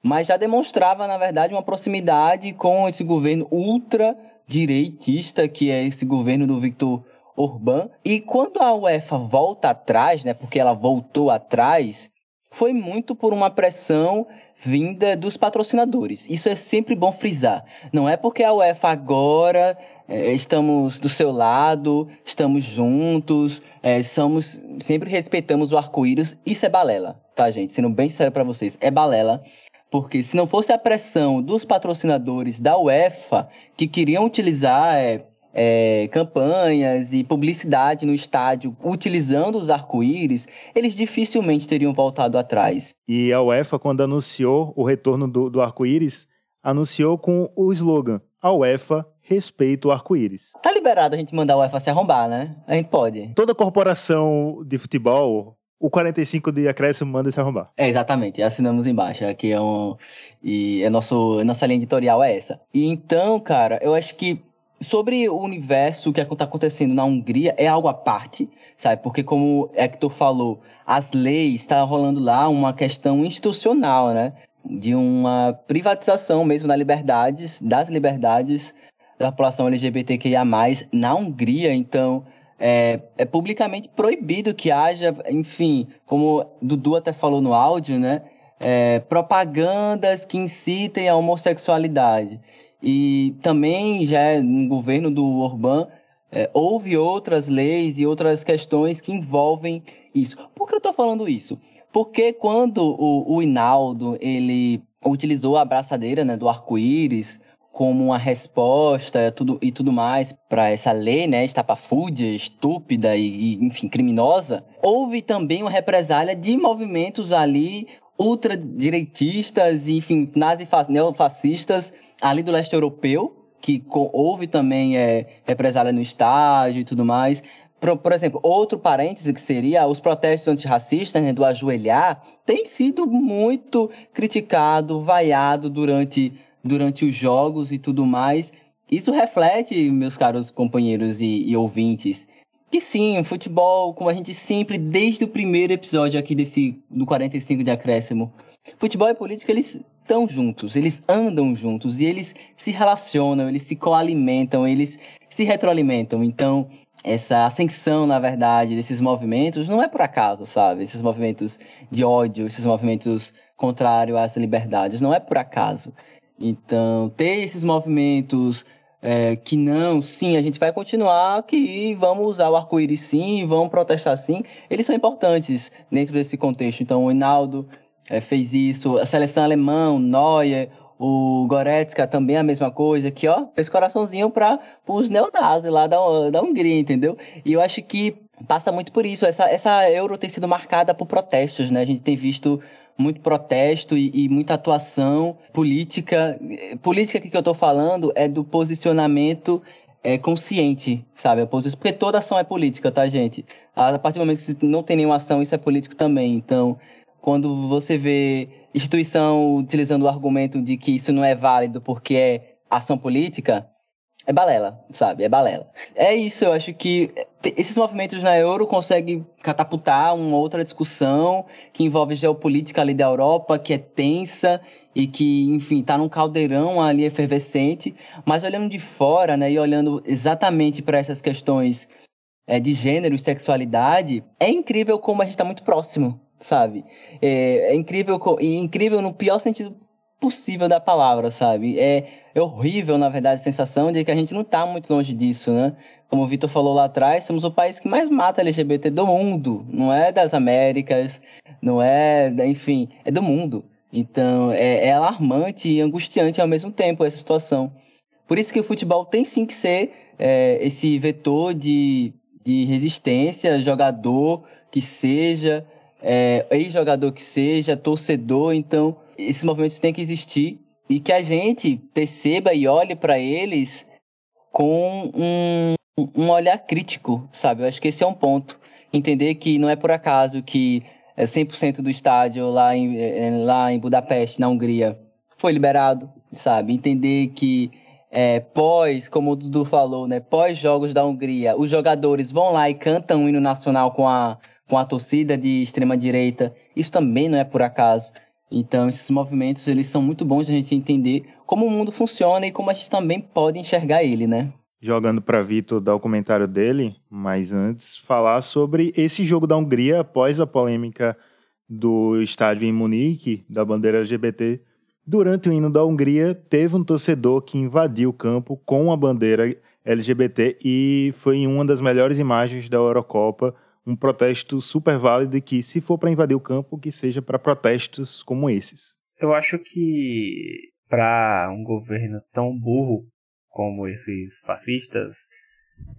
mas já demonstrava, na verdade, uma proximidade com esse governo ultra-direitista, que é esse governo do Victor Orbán. E quando a UEFA volta atrás, né, porque ela voltou atrás, foi muito por uma pressão vinda dos patrocinadores. Isso é sempre bom frisar. Não é porque a UEFA agora é, estamos do seu lado, estamos juntos, é, somos sempre respeitamos o arco-íris. Isso é balela, tá, gente? Sendo bem sério para vocês, é balela. Porque se não fosse a pressão dos patrocinadores da UEFA que queriam utilizar é, é, campanhas e publicidade no estádio utilizando os arco-íris, eles dificilmente teriam voltado atrás. E a UEFA, quando anunciou o retorno do, do arco-íris, anunciou com o slogan: A UEFA respeita o arco-íris. Tá liberado a gente mandar a UEFA se arrombar, né? A gente pode. Toda corporação de futebol o 45 de acréscimo manda se arrombar. É, exatamente. Assinamos embaixo. Aqui é um. E é nosso, nossa linha editorial é essa. E então, cara, eu acho que sobre o universo, o que é está acontecendo na Hungria é algo à parte, sabe? Porque, como Hector falou, as leis, está rolando lá uma questão institucional, né? De uma privatização mesmo das liberdades, das liberdades da população LGBTQIA+, na Hungria. Então, é, é publicamente proibido que haja, enfim, como Dudu até falou no áudio, né? É, propagandas que incitem a homossexualidade. E também já é no governo do Orbán é, houve outras leis e outras questões que envolvem isso. Por que eu estou falando isso? Porque quando o, o Inaldo ele utilizou a abraçadeira né, do arco-íris como uma resposta tudo, e tudo mais para essa lei, né, estapafúrdia, estúpida e, e, enfim, criminosa, houve também uma represália de movimentos ali ultradireitistas, enfim, neofascistas ali do leste europeu, que houve também é, represália no estádio e tudo mais. Por, por, exemplo, outro parêntese que seria os protestos antirracistas, né, do ajoelhar, tem sido muito criticado, vaiado durante, durante os jogos e tudo mais. Isso reflete, meus caros companheiros e, e ouvintes, que sim, futebol, como a gente sempre, desde o primeiro episódio aqui desse do 45 de acréscimo, futebol e política, eles estão juntos, eles andam juntos e eles se relacionam, eles se coalimentam, eles se retroalimentam. Então, essa ascensão, na verdade, desses movimentos não é por acaso, sabe? Esses movimentos de ódio, esses movimentos contrários às liberdades, não é por acaso. Então, ter esses movimentos é, que não, sim, a gente vai continuar que vamos usar o arco-íris sim, vamos protestar sim, eles são importantes dentro desse contexto. Então, o Hinaldo é, fez isso. A seleção alemã, Neuer, o Goretzka também a mesma coisa, que ó, fez coraçãozinho para os neonazis lá da, da Hungria, entendeu? E eu acho que passa muito por isso. Essa, essa Euro tem sido marcada por protestos, né? A gente tem visto muito protesto e, e muita atuação política. Política que eu estou falando é do posicionamento é, consciente, sabe? Porque toda ação é política, tá, gente? A partir do momento que não tem nenhuma ação, isso é político também. Então, quando você vê instituição utilizando o argumento de que isso não é válido porque é ação política, é balela, sabe? É balela. É isso, eu acho que esses movimentos na Euro conseguem catapultar uma outra discussão que envolve geopolítica ali da Europa, que é tensa e que, enfim, está num caldeirão ali efervescente, mas olhando de fora, né, e olhando exatamente para essas questões é, de gênero e sexualidade, é incrível como a gente está muito próximo, sabe? É, é incrível e incrível no pior sentido possível da palavra, sabe? É, é horrível, na verdade, a sensação de que a gente não está muito longe disso, né? Como o Vitor falou lá atrás, somos o país que mais mata LGBT do mundo. Não é das Américas, não é, enfim, é do mundo. Então, é, é alarmante e angustiante ao mesmo tempo essa situação. Por isso que o futebol tem sim que ser é, esse vetor de, de resistência, jogador que seja, é, ex-jogador que seja, torcedor, então esses movimentos têm que existir e que a gente perceba e olhe para eles com um, um olhar crítico, sabe? Eu acho que esse é um ponto. Entender que não é por acaso que é, 100% do estádio lá em, é, lá em Budapeste, na Hungria, foi liberado, sabe? Entender que é, pós, como o Dudu falou, né, pós jogos da Hungria, os jogadores vão lá e cantam o hino nacional com a, com a torcida de extrema direita. Isso também não é por acaso. Então, esses movimentos, eles são muito bons a gente entender como o mundo funciona e como a gente também pode enxergar ele, né? Jogando para Vitor dar o comentário dele, mas antes falar sobre esse jogo da Hungria após a polêmica do estádio em Munique, da bandeira LGBT. Durante o hino da Hungria, teve um torcedor que invadiu o campo com a bandeira LGBT e foi uma das melhores imagens da Eurocopa um protesto super válido e que, se for para invadir o campo, que seja para protestos como esses. Eu acho que para um governo tão burro como esses fascistas,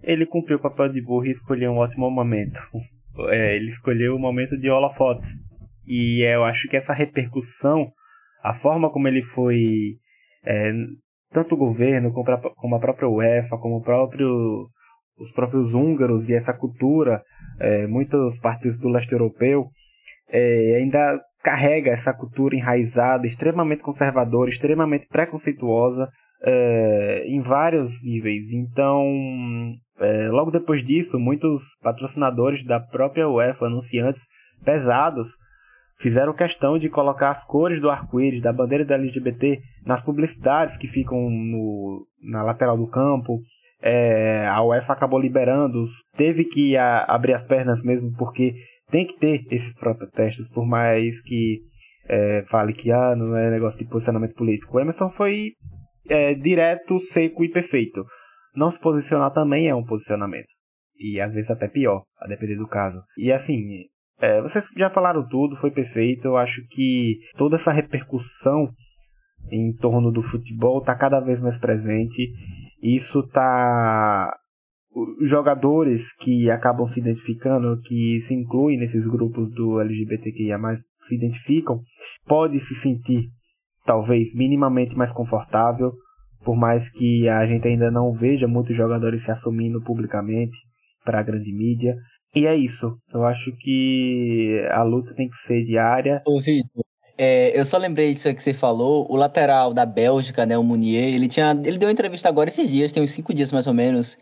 ele cumpriu o papel de burro e escolheu um ótimo momento. É, ele escolheu o momento de holofotes. E eu acho que essa repercussão, a forma como ele foi, é, tanto o governo como a própria UEFA, como o próprio, os próprios húngaros e essa cultura é, muitos partidos do leste europeu é, ainda carrega essa cultura enraizada, extremamente conservadora, extremamente preconceituosa é, em vários níveis. Então, é, logo depois disso, muitos patrocinadores da própria UEFA, anunciantes pesados, fizeram questão de colocar as cores do arco-íris, da bandeira da LGBT, nas publicidades que ficam no, na lateral do campo, é, a UEFA acabou liberando, teve que a, abrir as pernas mesmo, porque tem que ter esses protestos, por mais que é, fale que ah, não é negócio de posicionamento político. O Emerson foi é, direto, seco e perfeito. Não se posicionar também é um posicionamento. E às vezes até pior, a depender do caso. E assim, é, vocês já falaram tudo, foi perfeito. Eu acho que toda essa repercussão em torno do futebol está cada vez mais presente isso tá jogadores que acabam se identificando, que se incluem nesses grupos do LGBTQIA+, se identificam, pode se sentir talvez minimamente mais confortável, por mais que a gente ainda não veja muitos jogadores se assumindo publicamente para a grande mídia. E é isso. Eu acho que a luta tem que ser diária. Ô, Vitor, é, eu só lembrei disso que você falou, o lateral da Bélgica, né, o Munier, ele tinha, ele deu uma entrevista agora esses dias, tem uns cinco dias mais ou menos,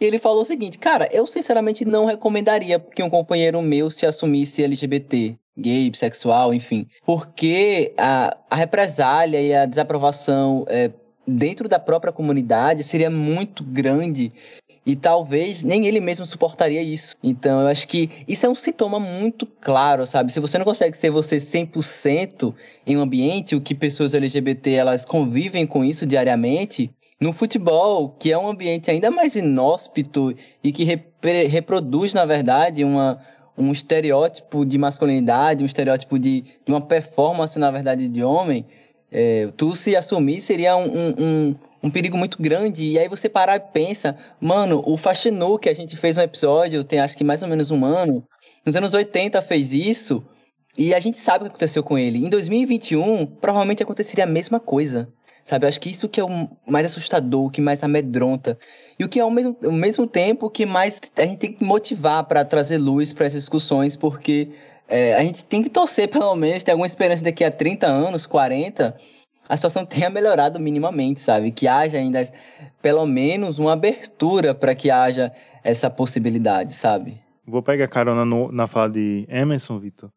e ele falou o seguinte, cara, eu sinceramente não recomendaria que um companheiro meu se assumisse LGBT, gay, bissexual, enfim, porque a, a represália e a desaprovação é, dentro da própria comunidade seria muito grande e talvez nem ele mesmo suportaria isso. Então, eu acho que isso é um sintoma muito claro, sabe? Se você não consegue ser você 100% em um ambiente, o que pessoas LGBT elas convivem com isso diariamente, no futebol, que é um ambiente ainda mais inóspito e que reproduz, na verdade, uma, um estereótipo de masculinidade, um estereótipo de, de uma performance, na verdade, de homem, é, tu se assumir seria um, um, um perigo muito grande. E aí você parar e pensa, mano, o Faxinu, que a gente fez um episódio, tem acho que mais ou menos um ano, nos anos 80 fez isso, e a gente sabe o que aconteceu com ele. Em 2021, provavelmente aconteceria a mesma coisa. Sabe, acho que isso que é o mais assustador, o que mais amedronta. E o que é ao mesmo, ao mesmo tempo que mais a gente tem que motivar para trazer luz para essas discussões, porque é, a gente tem que torcer, pelo menos, ter alguma esperança daqui a 30 anos, 40, a situação tenha melhorado minimamente, sabe? Que haja ainda pelo menos uma abertura para que haja essa possibilidade, sabe? Vou pegar carona no, na fala de Emerson, Vitor.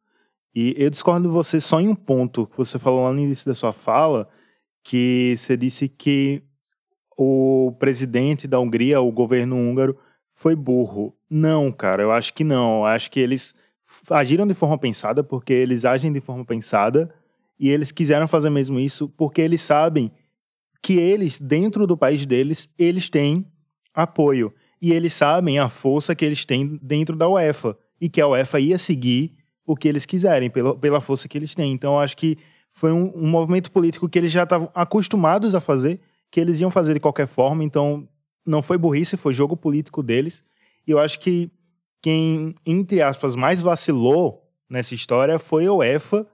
E eu discordo de você só em um ponto você falou lá no início da sua fala, que você disse que o presidente da Hungria, o governo húngaro, foi burro. Não, cara, eu acho que não. Eu acho que eles agiram de forma pensada, porque eles agem de forma pensada, e eles quiseram fazer mesmo isso porque eles sabem que eles, dentro do país deles, eles têm apoio. E eles sabem a força que eles têm dentro da UEFA. E que a UEFA ia seguir o que eles quiserem, pela, pela força que eles têm. Então, acho que foi um, um movimento político que eles já estavam acostumados a fazer, que eles iam fazer de qualquer forma. Então, não foi burrice, foi jogo político deles. E eu acho que quem, entre aspas, mais vacilou nessa história foi a UEFA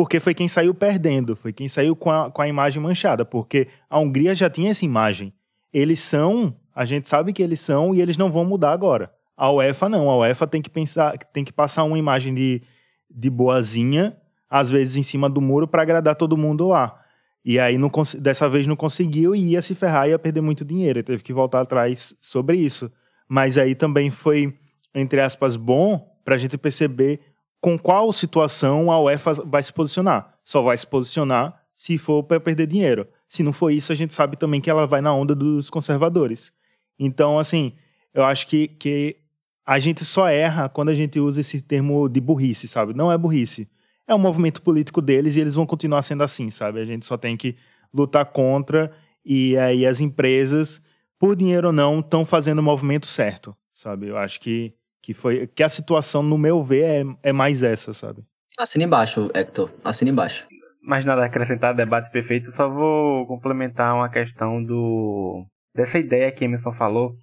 porque foi quem saiu perdendo, foi quem saiu com a, com a imagem manchada, porque a Hungria já tinha essa imagem. Eles são, a gente sabe que eles são e eles não vão mudar agora. A UEFA não, a UEFA tem que pensar, tem que passar uma imagem de, de boazinha, às vezes em cima do muro, para agradar todo mundo lá. E aí, não, dessa vez, não conseguiu e ia se ferrar e ia perder muito dinheiro. Ele teve que voltar atrás sobre isso. Mas aí também foi, entre aspas, bom para a gente perceber com qual situação a UEFA vai se posicionar. Só vai se posicionar se for para perder dinheiro. Se não for isso, a gente sabe também que ela vai na onda dos conservadores. Então, assim, eu acho que, que a gente só erra quando a gente usa esse termo de burrice, sabe? Não é burrice é um movimento político deles e eles vão continuar sendo assim, sabe? A gente só tem que lutar contra e aí as empresas, por dinheiro ou não, estão fazendo o movimento certo, sabe? Eu acho que, que foi que a situação, no meu ver, é, é mais essa, sabe? Assina embaixo, Hector. Assina embaixo. Mais nada a acrescentar, debate perfeito. Só vou complementar uma questão do dessa ideia que Emerson falou,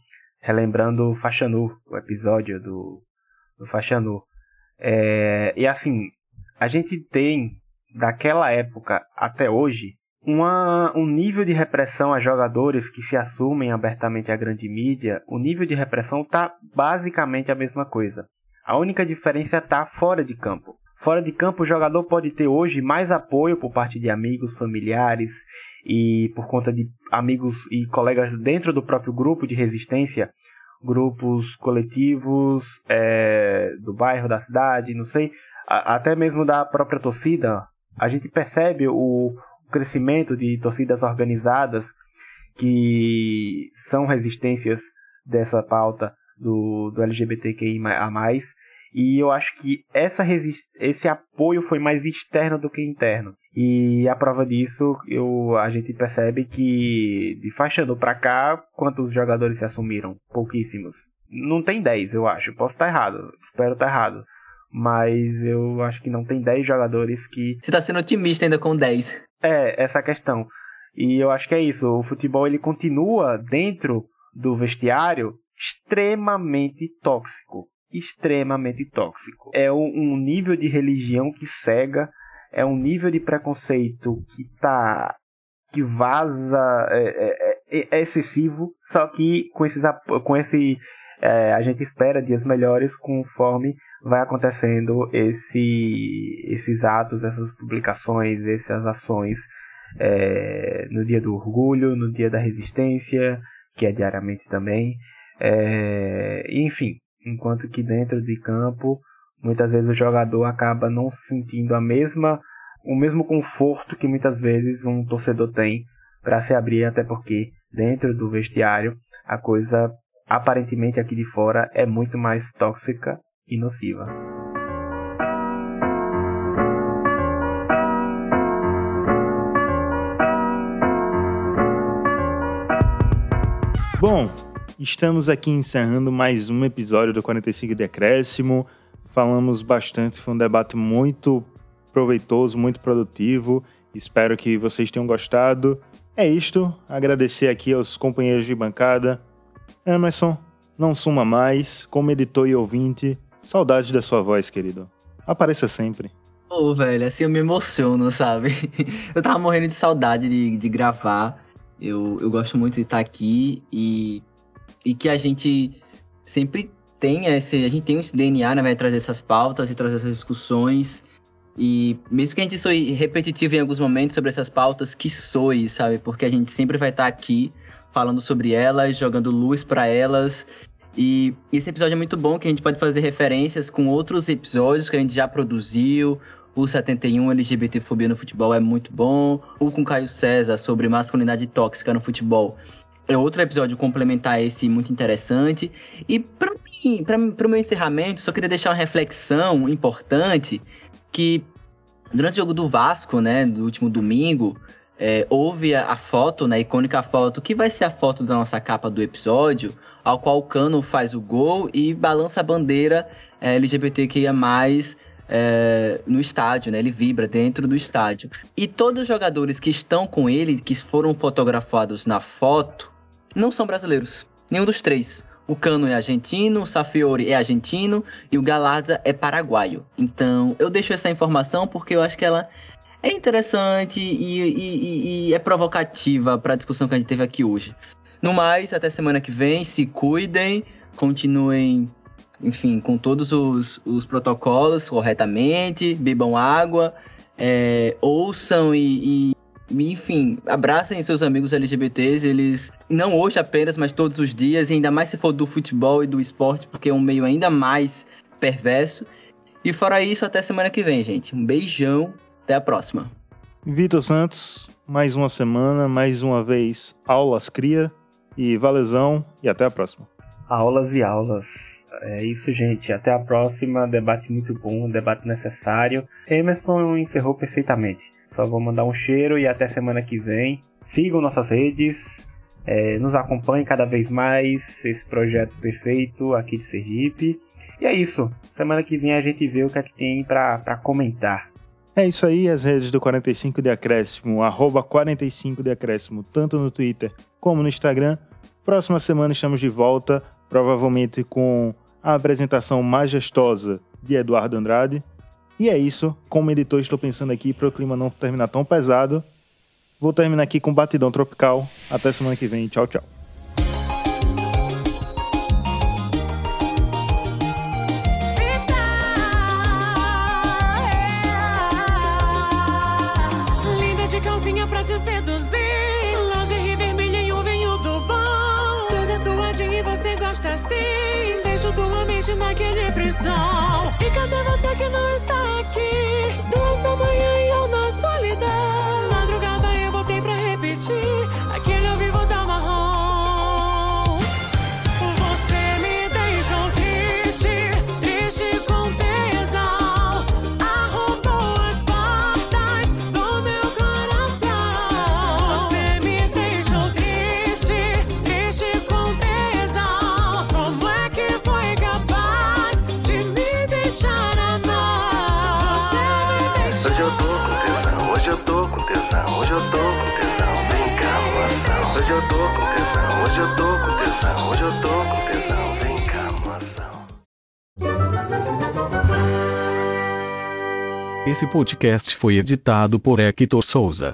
relembrando o Fachanu, o episódio do, do Fachanu. É, e assim, a gente tem, daquela época até hoje, uma, um nível de repressão a jogadores que se assumem abertamente à grande mídia, o nível de repressão está basicamente a mesma coisa. A única diferença está fora de campo. Fora de campo, o jogador pode ter hoje mais apoio por parte de amigos, familiares e por conta de amigos e colegas dentro do próprio grupo de resistência, grupos coletivos é, do bairro, da cidade, não sei, até mesmo da própria torcida, a gente percebe o crescimento de torcidas organizadas que são resistências dessa pauta do, do LGBTQI a mais. E eu acho que essa esse apoio foi mais externo do que interno. E a prova disso, eu, a gente percebe que de faixando para cá, quantos jogadores se assumiram? Pouquíssimos. Não tem 10, eu acho. Posso estar errado. Espero estar errado mas eu acho que não tem 10 jogadores que. Você tá sendo otimista ainda com 10. É, essa questão. E eu acho que é isso. O futebol ele continua dentro do vestiário extremamente tóxico. Extremamente tóxico. É um nível de religião que cega, é um nível de preconceito que tá. que vaza, é, é, é, é excessivo, só que com, esses, com esse. É, a gente espera dias melhores conforme vai acontecendo esse, esses atos, essas publicações, essas ações é, no dia do orgulho, no dia da resistência, que é diariamente também. É, enfim, enquanto que dentro de campo, muitas vezes o jogador acaba não sentindo a mesma, o mesmo conforto que muitas vezes um torcedor tem para se abrir, até porque dentro do vestiário a coisa aparentemente aqui de fora é muito mais tóxica e nociva. Bom, estamos aqui encerrando mais um episódio do 45 Decréscimo. Falamos bastante, foi um debate muito proveitoso, muito produtivo. Espero que vocês tenham gostado. É isto. Agradecer aqui aos companheiros de bancada. Emerson, não suma mais, como editor e ouvinte, Saudade da sua voz, querido. Apareça sempre. Ô, oh, velho, assim eu me emociono, sabe? eu tava morrendo de saudade de, de gravar. Eu, eu gosto muito de estar aqui e, e que a gente sempre tenha esse. A gente tem esse DNA, né? Vai trazer essas pautas e trazer essas discussões. E mesmo que a gente soe repetitivo em alguns momentos sobre essas pautas, que soe, sabe? Porque a gente sempre vai estar aqui falando sobre elas, jogando luz para elas e esse episódio é muito bom, que a gente pode fazer referências com outros episódios que a gente já produziu. O 71 LGBTfobia no futebol é muito bom. O com Caio César sobre masculinidade tóxica no futebol é outro episódio complementar esse muito interessante. E para mim, para o meu encerramento, só queria deixar uma reflexão importante que durante o jogo do Vasco, né, do último domingo, é, houve a, a foto, né, a icônica foto, que vai ser a foto da nossa capa do episódio, ao qual o Cano faz o gol e balança a bandeira é, LGBTQIA+, é, no estádio, né? Ele vibra dentro do estádio. E todos os jogadores que estão com ele, que foram fotografados na foto, não são brasileiros. Nenhum dos três. O Cano é argentino, o Safiori é argentino e o Galarza é paraguaio. Então, eu deixo essa informação porque eu acho que ela é interessante e, e, e é provocativa para a discussão que a gente teve aqui hoje. No mais, até semana que vem, se cuidem, continuem enfim, com todos os, os protocolos corretamente, bebam água, é, ouçam e, e, enfim, abracem seus amigos LGBTs, eles não hoje apenas, mas todos os dias, e ainda mais se for do futebol e do esporte, porque é um meio ainda mais perverso. E fora isso, até semana que vem, gente. Um beijão, até a próxima. Vitor Santos, mais uma semana, mais uma vez, aulas cria. E valeuzão, e até a próxima. Aulas e aulas. É isso, gente. Até a próxima. Debate muito bom, debate necessário. Emerson encerrou perfeitamente. Só vou mandar um cheiro e até semana que vem. Sigam nossas redes. É, nos acompanhem cada vez mais. Esse projeto perfeito aqui de Sergipe. E é isso. Semana que vem a gente vê o que é que tem para comentar. É isso aí, as redes do 45 de Acréscimo, arroba 45 de Acréscimo, tanto no Twitter como no Instagram. Próxima semana estamos de volta, provavelmente com a apresentação majestosa de Eduardo Andrade. E é isso, como editor estou pensando aqui para o clima não terminar tão pesado. Vou terminar aqui com Batidão Tropical. Até semana que vem, tchau, tchau. Frisson. E cadê você hoje eu tô com tesão, hoje eu tô com tesão, vem cá, moção. Esse podcast foi editado por Hector Souza.